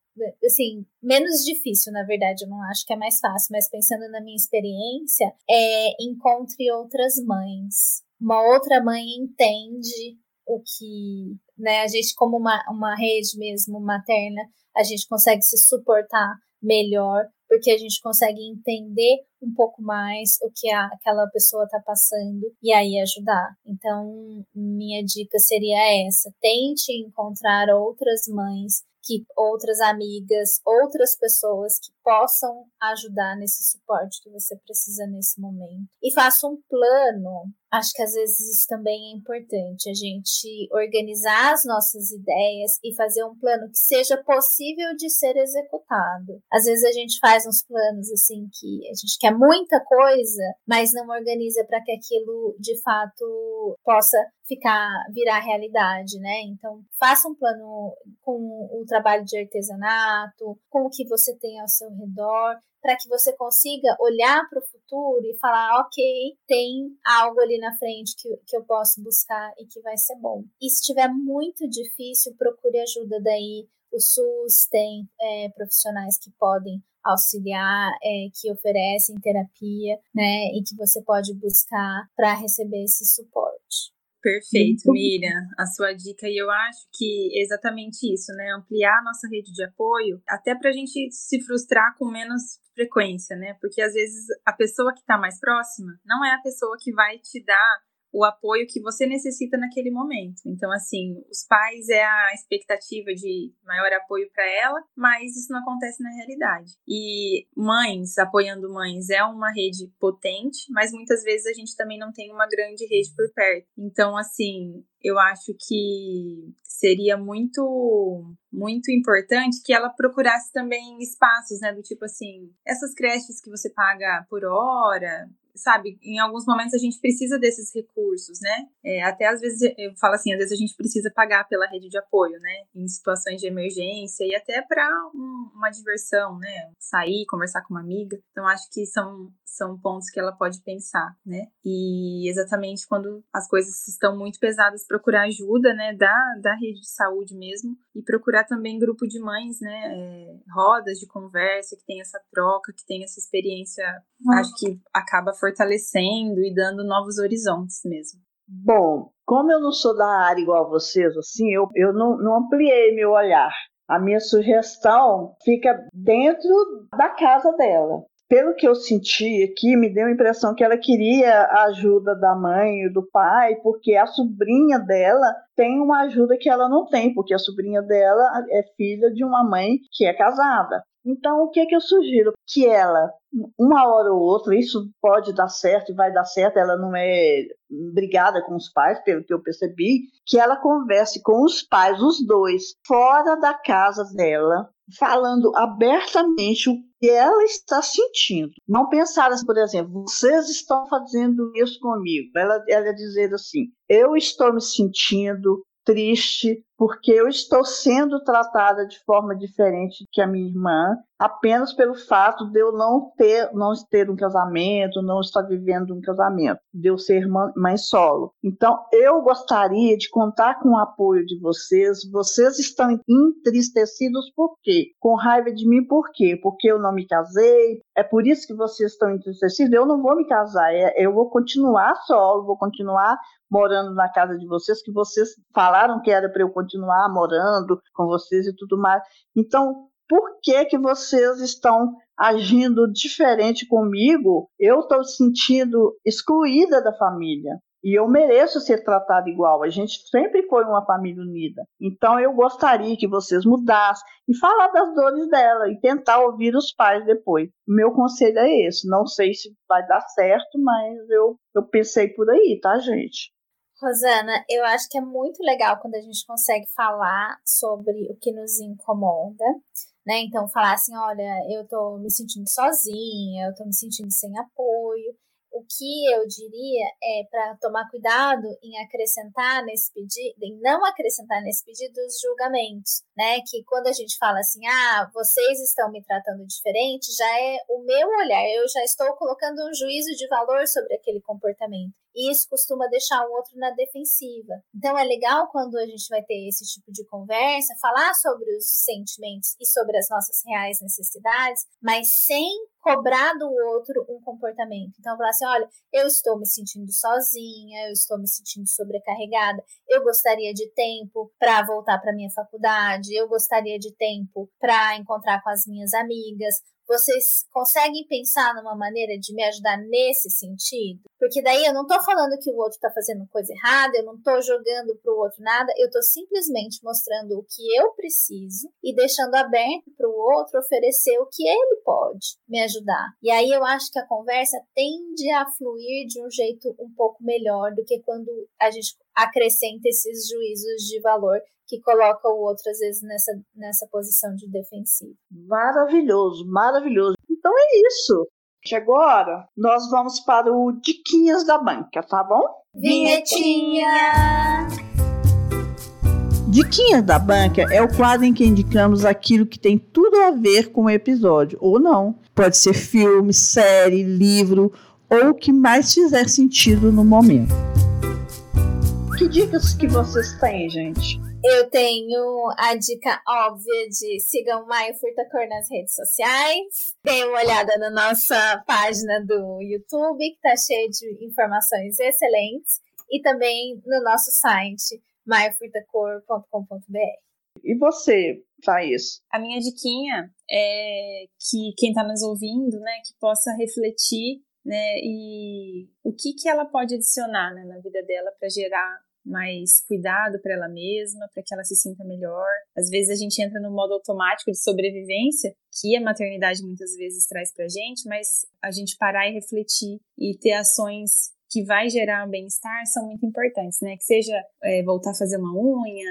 assim, menos difícil, na verdade, eu não acho que é mais fácil, mas pensando na minha experiência, é encontre outras mães. Uma outra mãe entende o que, né, a gente como uma, uma rede mesmo materna, a gente consegue se suportar melhor, porque a gente consegue entender um pouco mais o que a, aquela pessoa está passando e aí ajudar. Então, minha dica seria essa: tente encontrar outras mães que outras amigas, outras pessoas que possam ajudar nesse suporte que você precisa nesse momento. E faça um plano. Acho que às vezes isso também é importante, a gente organizar as nossas ideias e fazer um plano que seja possível de ser executado. Às vezes a gente faz uns planos assim que a gente quer muita coisa, mas não organiza para que aquilo de fato possa ficar virar realidade, né? Então, faça um plano com o trabalho de artesanato, com o que você tem ao seu redor, para que você consiga olhar para o futuro e falar, ok, tem algo ali na frente que, que eu posso buscar e que vai ser bom. E se estiver muito difícil, procure ajuda daí. O SUS tem é, profissionais que podem auxiliar, é, que oferecem terapia, né, e que você pode buscar para receber esse suporte. Perfeito, Miriam, a sua dica. E eu acho que é exatamente isso, né? Ampliar a nossa rede de apoio, até para a gente se frustrar com menos frequência, né? Porque às vezes a pessoa que está mais próxima não é a pessoa que vai te dar o apoio que você necessita naquele momento. Então, assim, os pais é a expectativa de maior apoio para ela, mas isso não acontece na realidade. E mães apoiando mães é uma rede potente, mas muitas vezes a gente também não tem uma grande rede por perto. Então, assim, eu acho que seria muito muito importante que ela procurasse também espaços, né, do tipo assim, essas creches que você paga por hora, sabe, em alguns momentos a gente precisa desses recursos, né? É, até às vezes, eu falo assim, às vezes a gente precisa pagar pela rede de apoio, né? Em situações de emergência e até para um, uma diversão, né? Sair, conversar com uma amiga. Então, acho que são, são pontos que ela pode pensar, né? E exatamente quando as coisas estão muito pesadas, procurar ajuda, né? Da, da rede de saúde mesmo e procurar também grupo de mães, né? É, rodas de conversa, que tem essa troca, que tem essa experiência, acho que acaba fortalecendo e dando novos horizontes mesmo. Bom, como eu não sou da área igual a vocês, assim, eu, eu não, não ampliei meu olhar. A minha sugestão fica dentro da casa dela. Pelo que eu senti aqui, me deu a impressão que ela queria a ajuda da mãe e do pai, porque a sobrinha dela tem uma ajuda que ela não tem, porque a sobrinha dela é filha de uma mãe que é casada. Então, o que, é que eu sugiro? Que ela, uma hora ou outra, isso pode dar certo e vai dar certo, ela não é brigada com os pais, pelo que eu percebi, que ela converse com os pais, os dois, fora da casa dela, falando abertamente o que ela está sentindo. Não pensar, assim, por exemplo, vocês estão fazendo isso comigo. Ela, ela dizer assim: eu estou me sentindo triste, porque eu estou sendo tratada de forma diferente que a minha irmã, apenas pelo fato de eu não ter, não ter um casamento, não estar vivendo um casamento, de eu ser mãe solo. Então, eu gostaria de contar com o apoio de vocês. Vocês estão entristecidos por quê? Com raiva de mim por quê? Porque eu não me casei. É por isso que vocês estão entristecidos. Eu não vou me casar. É, eu vou continuar solo, vou continuar morando na casa de vocês, que vocês falaram que era para eu continuar morando com vocês e tudo mais. Então, por que que vocês estão agindo diferente comigo? Eu estou sentindo excluída da família. E eu mereço ser tratada igual. A gente sempre foi uma família unida. Então eu gostaria que vocês mudassem e falar das dores dela e tentar ouvir os pais depois. Meu conselho é esse. Não sei se vai dar certo, mas eu, eu pensei por aí, tá, gente? Rosana, eu acho que é muito legal quando a gente consegue falar sobre o que nos incomoda, né? Então, falar assim: olha, eu tô me sentindo sozinha, eu tô me sentindo sem apoio o que eu diria é para tomar cuidado em acrescentar nesse pedido, em não acrescentar nesse pedido os julgamentos, né? Que quando a gente fala assim, ah, vocês estão me tratando diferente, já é o meu olhar, eu já estou colocando um juízo de valor sobre aquele comportamento. E isso costuma deixar o outro na defensiva. Então é legal quando a gente vai ter esse tipo de conversa, falar sobre os sentimentos e sobre as nossas reais necessidades, mas sem cobrar do outro um comportamento. Então, falar assim: olha, eu estou me sentindo sozinha, eu estou me sentindo sobrecarregada, eu gostaria de tempo para voltar para minha faculdade, eu gostaria de tempo para encontrar com as minhas amigas. Vocês conseguem pensar numa maneira de me ajudar nesse sentido? Porque daí eu não tô falando que o outro tá fazendo coisa errada, eu não tô jogando pro outro nada, eu tô simplesmente mostrando o que eu preciso e deixando aberto pro outro oferecer o que ele pode me ajudar. E aí eu acho que a conversa tende a fluir de um jeito um pouco melhor do que quando a gente acrescenta esses juízos de valor que coloca o outro, às vezes, nessa, nessa posição de defensivo. Maravilhoso, maravilhoso. Então é isso. Agora nós vamos para o Diquinhas da Banca, tá bom? Vinhetinha! Diquinhas da Banca é o quadro em que indicamos aquilo que tem tudo a ver com o episódio, ou não. Pode ser filme, série, livro, ou o que mais fizer sentido no momento. Que dicas que vocês têm, gente? Eu tenho a dica óbvia de sigam Maio Furtacor nas redes sociais. Dê uma olhada na nossa página do YouTube, que está cheia de informações excelentes. E também no nosso site, maiofurtacor.com.br. E você, Thaís? A minha diquinha é que quem está nos ouvindo, né, que possa refletir né, e o que, que ela pode adicionar né, na vida dela para gerar mais cuidado para ela mesma, para que ela se sinta melhor. Às vezes a gente entra no modo automático de sobrevivência, que a maternidade muitas vezes traz para a gente, mas a gente parar e refletir e ter ações que vai gerar bem-estar são muito importantes, né? Que seja é, voltar a fazer uma unha,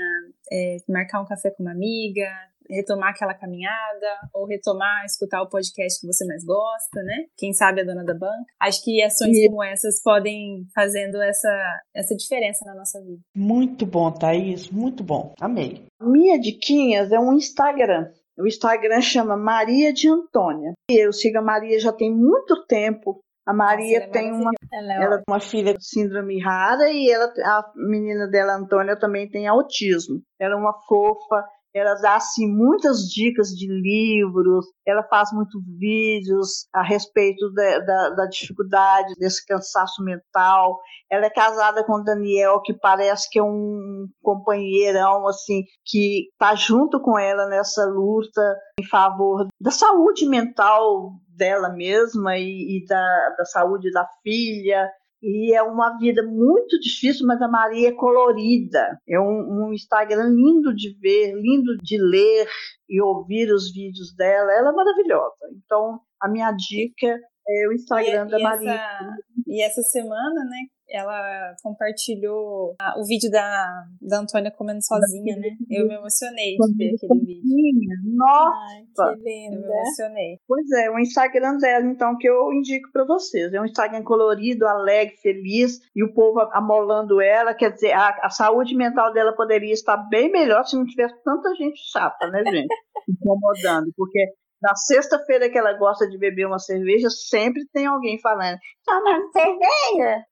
é, marcar um café com uma amiga, retomar aquela caminhada ou retomar, escutar o podcast que você mais gosta, né? Quem sabe a dona da banca. Acho que ações e... como essas podem fazendo essa, essa diferença na nossa vida. Muito bom, Thaís, muito bom. Amei. Minha diquinhas é um Instagram. O Instagram chama Maria de Antônia. E eu sigo a Maria já tem muito tempo. A Maria Nossa, é tem uma, ela, é ela uma filha com síndrome rara e ela, a menina dela, Antônia, também tem autismo. Ela é uma fofa, ela dá assim, muitas dicas de livros, ela faz muitos vídeos a respeito da, da, da, dificuldade desse cansaço mental. Ela é casada com Daniel, que parece que é um companheirão assim que está junto com ela nessa luta em favor da saúde mental dela mesma e, e da, da saúde da filha e é uma vida muito difícil, mas a Maria é colorida. É um, um, Instagram lindo de ver, lindo de ler e ouvir os vídeos dela. Ela é maravilhosa. Então, a minha dica é o Instagram e, da e Maria. Essa, E essa semana, né, ela compartilhou a- o vídeo da, da Antônia comendo sozinha, né? Eu me emocionei de ver aquele vídeo. Nossa, Ai, que Eu me linda. emocionei. Pois é, o Instagram dela, então, que eu indico para vocês. É um Instagram colorido, alegre, feliz, e o povo amolando ela. Quer dizer, a, a saúde mental dela poderia estar bem melhor se não tivesse tanta gente chata, né, gente? Incomodando. Porque na sexta-feira que ela gosta de beber uma cerveja, sempre tem alguém falando: Tomando cerveja.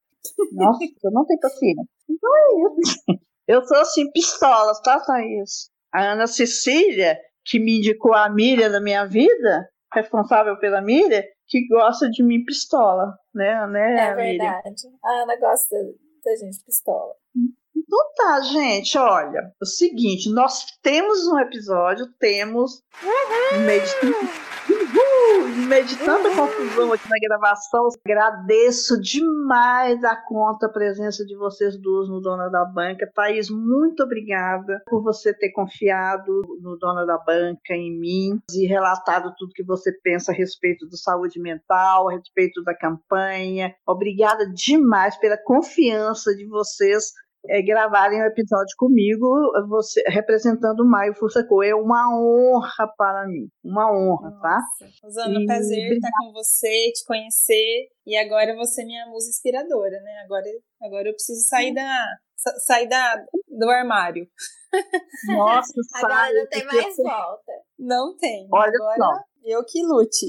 Nossa, eu não tenho paciência. Então é isso. Eu sou assim, pistolas, tá, Thaís? A Ana Cecília, que me indicou a Miriam da minha vida, responsável pela Miriam, que gosta de mim pistola, né? né É Miriam? verdade. A Ana gosta da gente pistola. Então tá, gente, olha, o seguinte, nós temos um episódio, temos no meio de tanta confusão aqui na gravação, agradeço demais a conta, a presença de vocês duas no Dona da Banca. Thaís, muito obrigada por você ter confiado no Dona da Banca, em mim, e relatado tudo que você pensa a respeito da saúde mental, a respeito da campanha. Obrigada demais pela confiança de vocês é, gravarem o episódio comigo, você representando o Maio Fursaco. É uma honra para mim, uma honra, tá? Nossa. Rosana, E prazer estar com você, te conhecer. E agora você é minha musa inspiradora, né? Agora, agora eu preciso sair da, sa- sair da, do armário. Nossa, Agora sabe, não tem mais volta. Não tem. Olha agora só. eu que lute.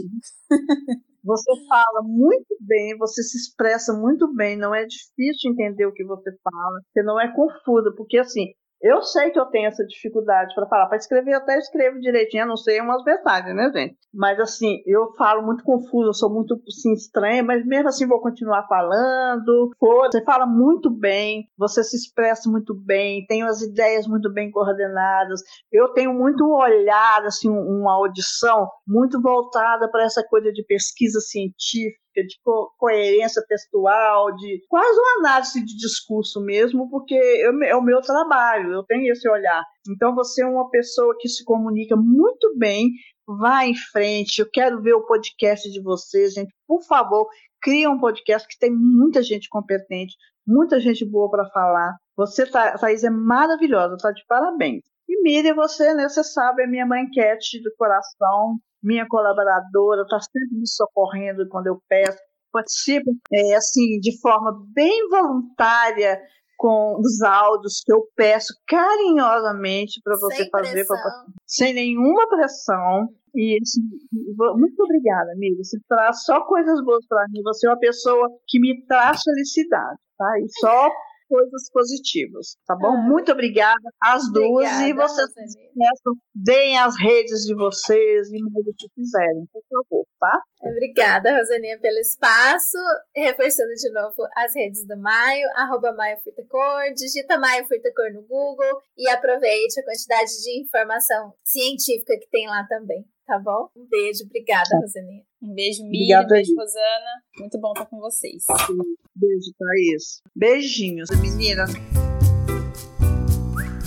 Você fala muito bem, você se expressa muito bem, não é difícil entender o que você fala, você não é confusa, porque assim, eu sei que eu tenho essa dificuldade para falar, para escrever eu até escrevo direitinho, a não sei umas mensagens, né, gente? Mas assim, eu falo muito confuso, eu sou muito assim, estranha, mas mesmo assim vou continuar falando. Você fala muito bem, você se expressa muito bem, tem as ideias muito bem coordenadas. Eu tenho muito um olhar, assim, um- uma audição muito voltada para essa coisa de pesquisa científica, de co- coerência textual, de quase uma análise de discurso mesmo, porque eu- é o meu trabalho, eu tenho esse olhar. Então você é uma pessoa que se comunica muito bem, vá em frente. Eu quero ver o podcast de vocês, gente. Por favor, cria um podcast que tem muita gente competente, muita gente boa para falar. Você, Tha- Thaís, é maravilhosa, tá de parabéns. E Miriam, você, né, você sabe, é minha manquete do coração, minha colaboradora, tá sempre me socorrendo quando eu peço. Participa, é, assim, de forma bem voluntária com os áudios que eu peço carinhosamente para você Sem fazer com a pressão. sem nenhuma pressão. E assim, muito obrigada, amiga. Você traz só coisas boas para mim. Você é uma pessoa que me traz felicidade, tá? E só coisas positivas, tá bom? Ah. Muito obrigada às duas e Obrigada, vocês Rosane. esqueçam, deem as redes de vocês e mais o que quiserem, por favor, tá? Obrigada, Rosaninha, pelo espaço. Reforçando de novo as redes do Maio, arroba Maio Furtacor, digita Maio Furtacor no Google e aproveite a quantidade de informação científica que tem lá também, tá bom? Um beijo, obrigada, Rosaninha. Um beijo, Miriam. Obrigada Um beijo, aí. Rosana. Muito bom estar com vocês. Beijo, Thaís. Beijinhos, menina.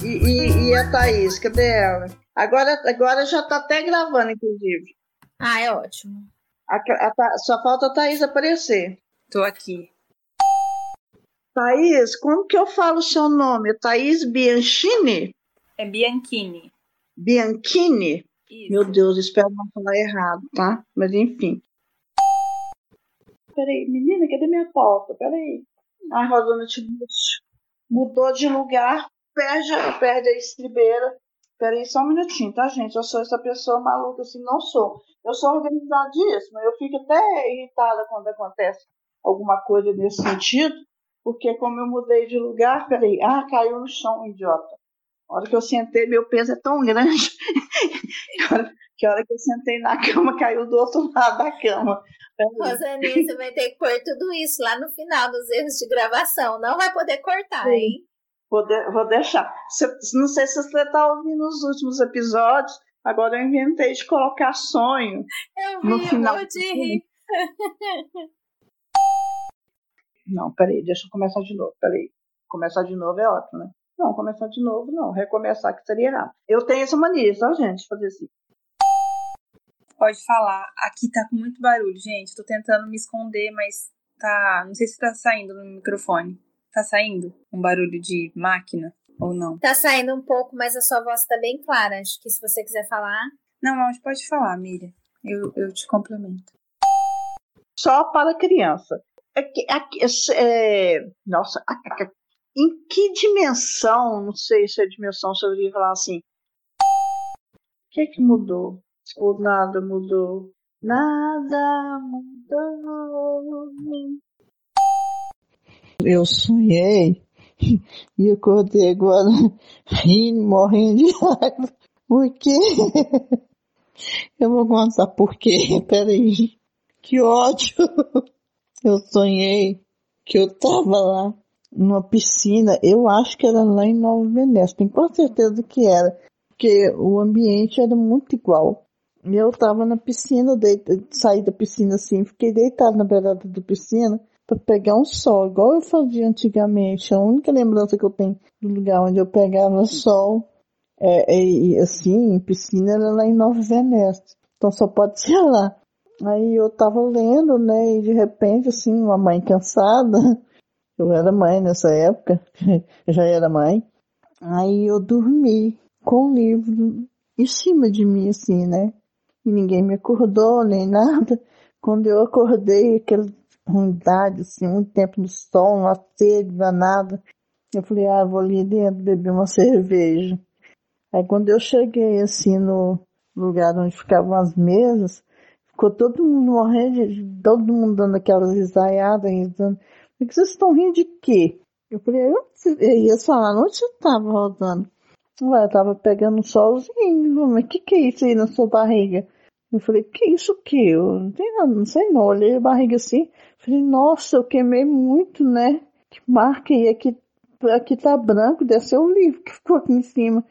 E, e, e a Thaís, cadê ela? Agora, agora já tá até gravando, inclusive. Ah, é ótimo. A, a, Tha- só falta a Thaís aparecer. Tô aqui. Thaís, como que eu falo o seu nome? Thaís Bianchini? É Bianchini. Bianchini? Isso. Meu Deus, espero não falar errado, tá? Mas enfim. Peraí, menina, cadê minha pauta? Peraí. Ai, Rosana Tiburcio. Mudou de lugar, perde, a- perde a estribeira. Peraí, só um minutinho, tá, gente? Eu sou essa pessoa maluca, assim, não sou. Eu sou organizadíssima, eu fico até irritada quando acontece alguma coisa nesse sentido, porque como eu mudei de lugar, peraí, ah, caiu no chão, idiota. A hora que eu sentei, meu peso é tão grande que a hora- que eu sentei na cama, caiu do outro lado da cama. Rosaninha, você vai ter que pôr tudo isso lá no final dos erros de gravação. Não vai poder cortar, Sim. hein? Vou, de- vou deixar. Não sei se você está ouvindo os últimos episódios, agora eu inventei de colocar sonho. Eu No vi, eu final. morro de rir. Não, peraí, deixa eu começar de novo, peraí. Começar de novo é ótimo, né? Não, começar de novo não, recomeçar que seria errado. Eu tenho essa mania, tá, gente? Fazer assim. Pode falar. Aqui tá com muito barulho, gente. Tô tentando me esconder, mas tá. Não sei se tá saindo no microfone. Tá saindo um barulho de máquina ou não? Tá saindo um pouco, mas a sua voz tá bem clara. Acho que se você quiser falar. Não, mas pode falar, Miriam. Eu, eu te complemento. Só para criança. É que- aqui- é, nossa, a- a- a- em que dimensão, não sei se é dimensão, se eu deveria falar assim. O que que mudou? Ou nada mudou? Nada mudou. Eu sonhei e acordei agora rindo, morrendo de raiva. Por quê? Eu vou contar por quê. Peraí. Que ódio. Eu sonhei que eu tava lá numa piscina. Eu acho que era lá em Nova Venécia. Tenho quase certeza que era. Porque o ambiente era muito igual. E eu tava na piscina, deita, saí da piscina assim, fiquei deitado na beirada da piscina para pegar um sol, igual eu fazia antigamente. A única lembrança que eu tenho do lugar onde eu pegava sol, é, é, assim, piscina era lá em Nova Venécia. Então só pode ser lá. Aí eu tava lendo, né, e de repente, assim, uma mãe cansada, eu era mãe nessa época, já era mãe, aí eu dormi com o livro em cima de mim, assim, né, e ninguém me acordou, nem nada. Quando eu acordei, aquela ruindade, assim, muito tempo no sol, uma sede danada, eu falei, ah, vou ali dentro beber uma cerveja. Aí quando eu cheguei, assim, no lugar onde ficavam as mesas, ficou todo mundo morrendo, todo mundo dando aquelas risaiadas, risando. O que vocês estão rindo de quê? Eu falei, eu, ia falar, onde você estava rodando? Ué, eu tava pegando um solzinho, mas o que que é isso aí na sua barriga? Eu falei, que isso o quê? Eu não tem nada, não sei não. Olhei a barriga assim, falei, nossa, eu queimei muito, né? Que marca aí, aqui, aqui tá branco, deve ser o livro que ficou aqui em cima.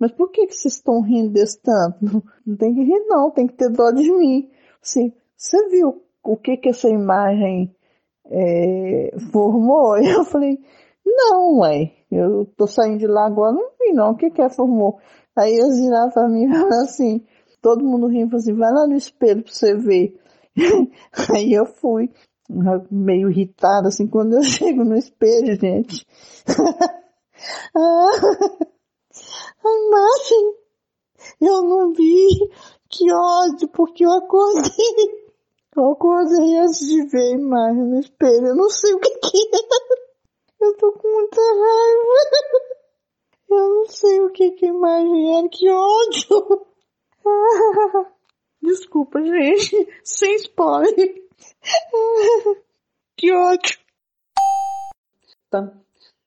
Mas por que, que vocês estão rindo desse tanto? Não, tem que rir não, tem que ter dó de mim. Assim, você viu o que que essa imagem é, formou? Eu falei, não, ué, eu tô saindo de lá agora, não vi não, o que que é formou? Aí eles viraram pra mim e falaram assim, todo mundo rindo, falou assim, vai lá no espelho pra você ver. Aí eu fui, meio irritada, assim, quando eu chego no espelho, gente. Ah, a imagem, eu não vi, que ódio, porque eu acordei. Eu acordei antes de ver imagem no espelho, eu não sei o que que é. Eu tô com muita raiva. Eu não sei o que que a imagem era, que ódio. Desculpa, gente. Sem spoiler. Que ódio. Tam,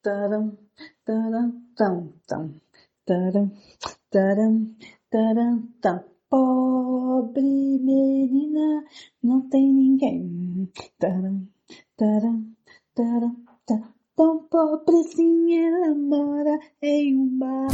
taram, taram, tam, tam, taram, taram, taram, tam. Pobre menina, não tem ninguém. Taram, taram, taram, tam. Tão pobrezinha, ela mora em um bar.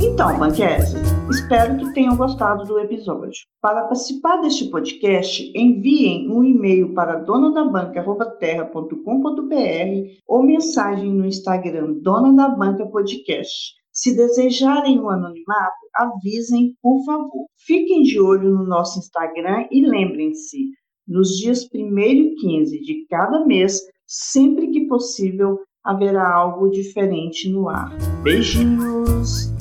Então, banquetes, espero que tenham gostado do episódio. Para participar deste podcast, enviem um e-mail para donadabanca.terra.com.br ou mensagem no Instagram Dona da Banca Podcast. Se desejarem o anonimato, avisem, por favor. Fiquem de olho no nosso Instagram e lembrem-se, nos dias 1 e 15 de cada mês, sempre que possível, haverá algo diferente no ar. Beijinhos!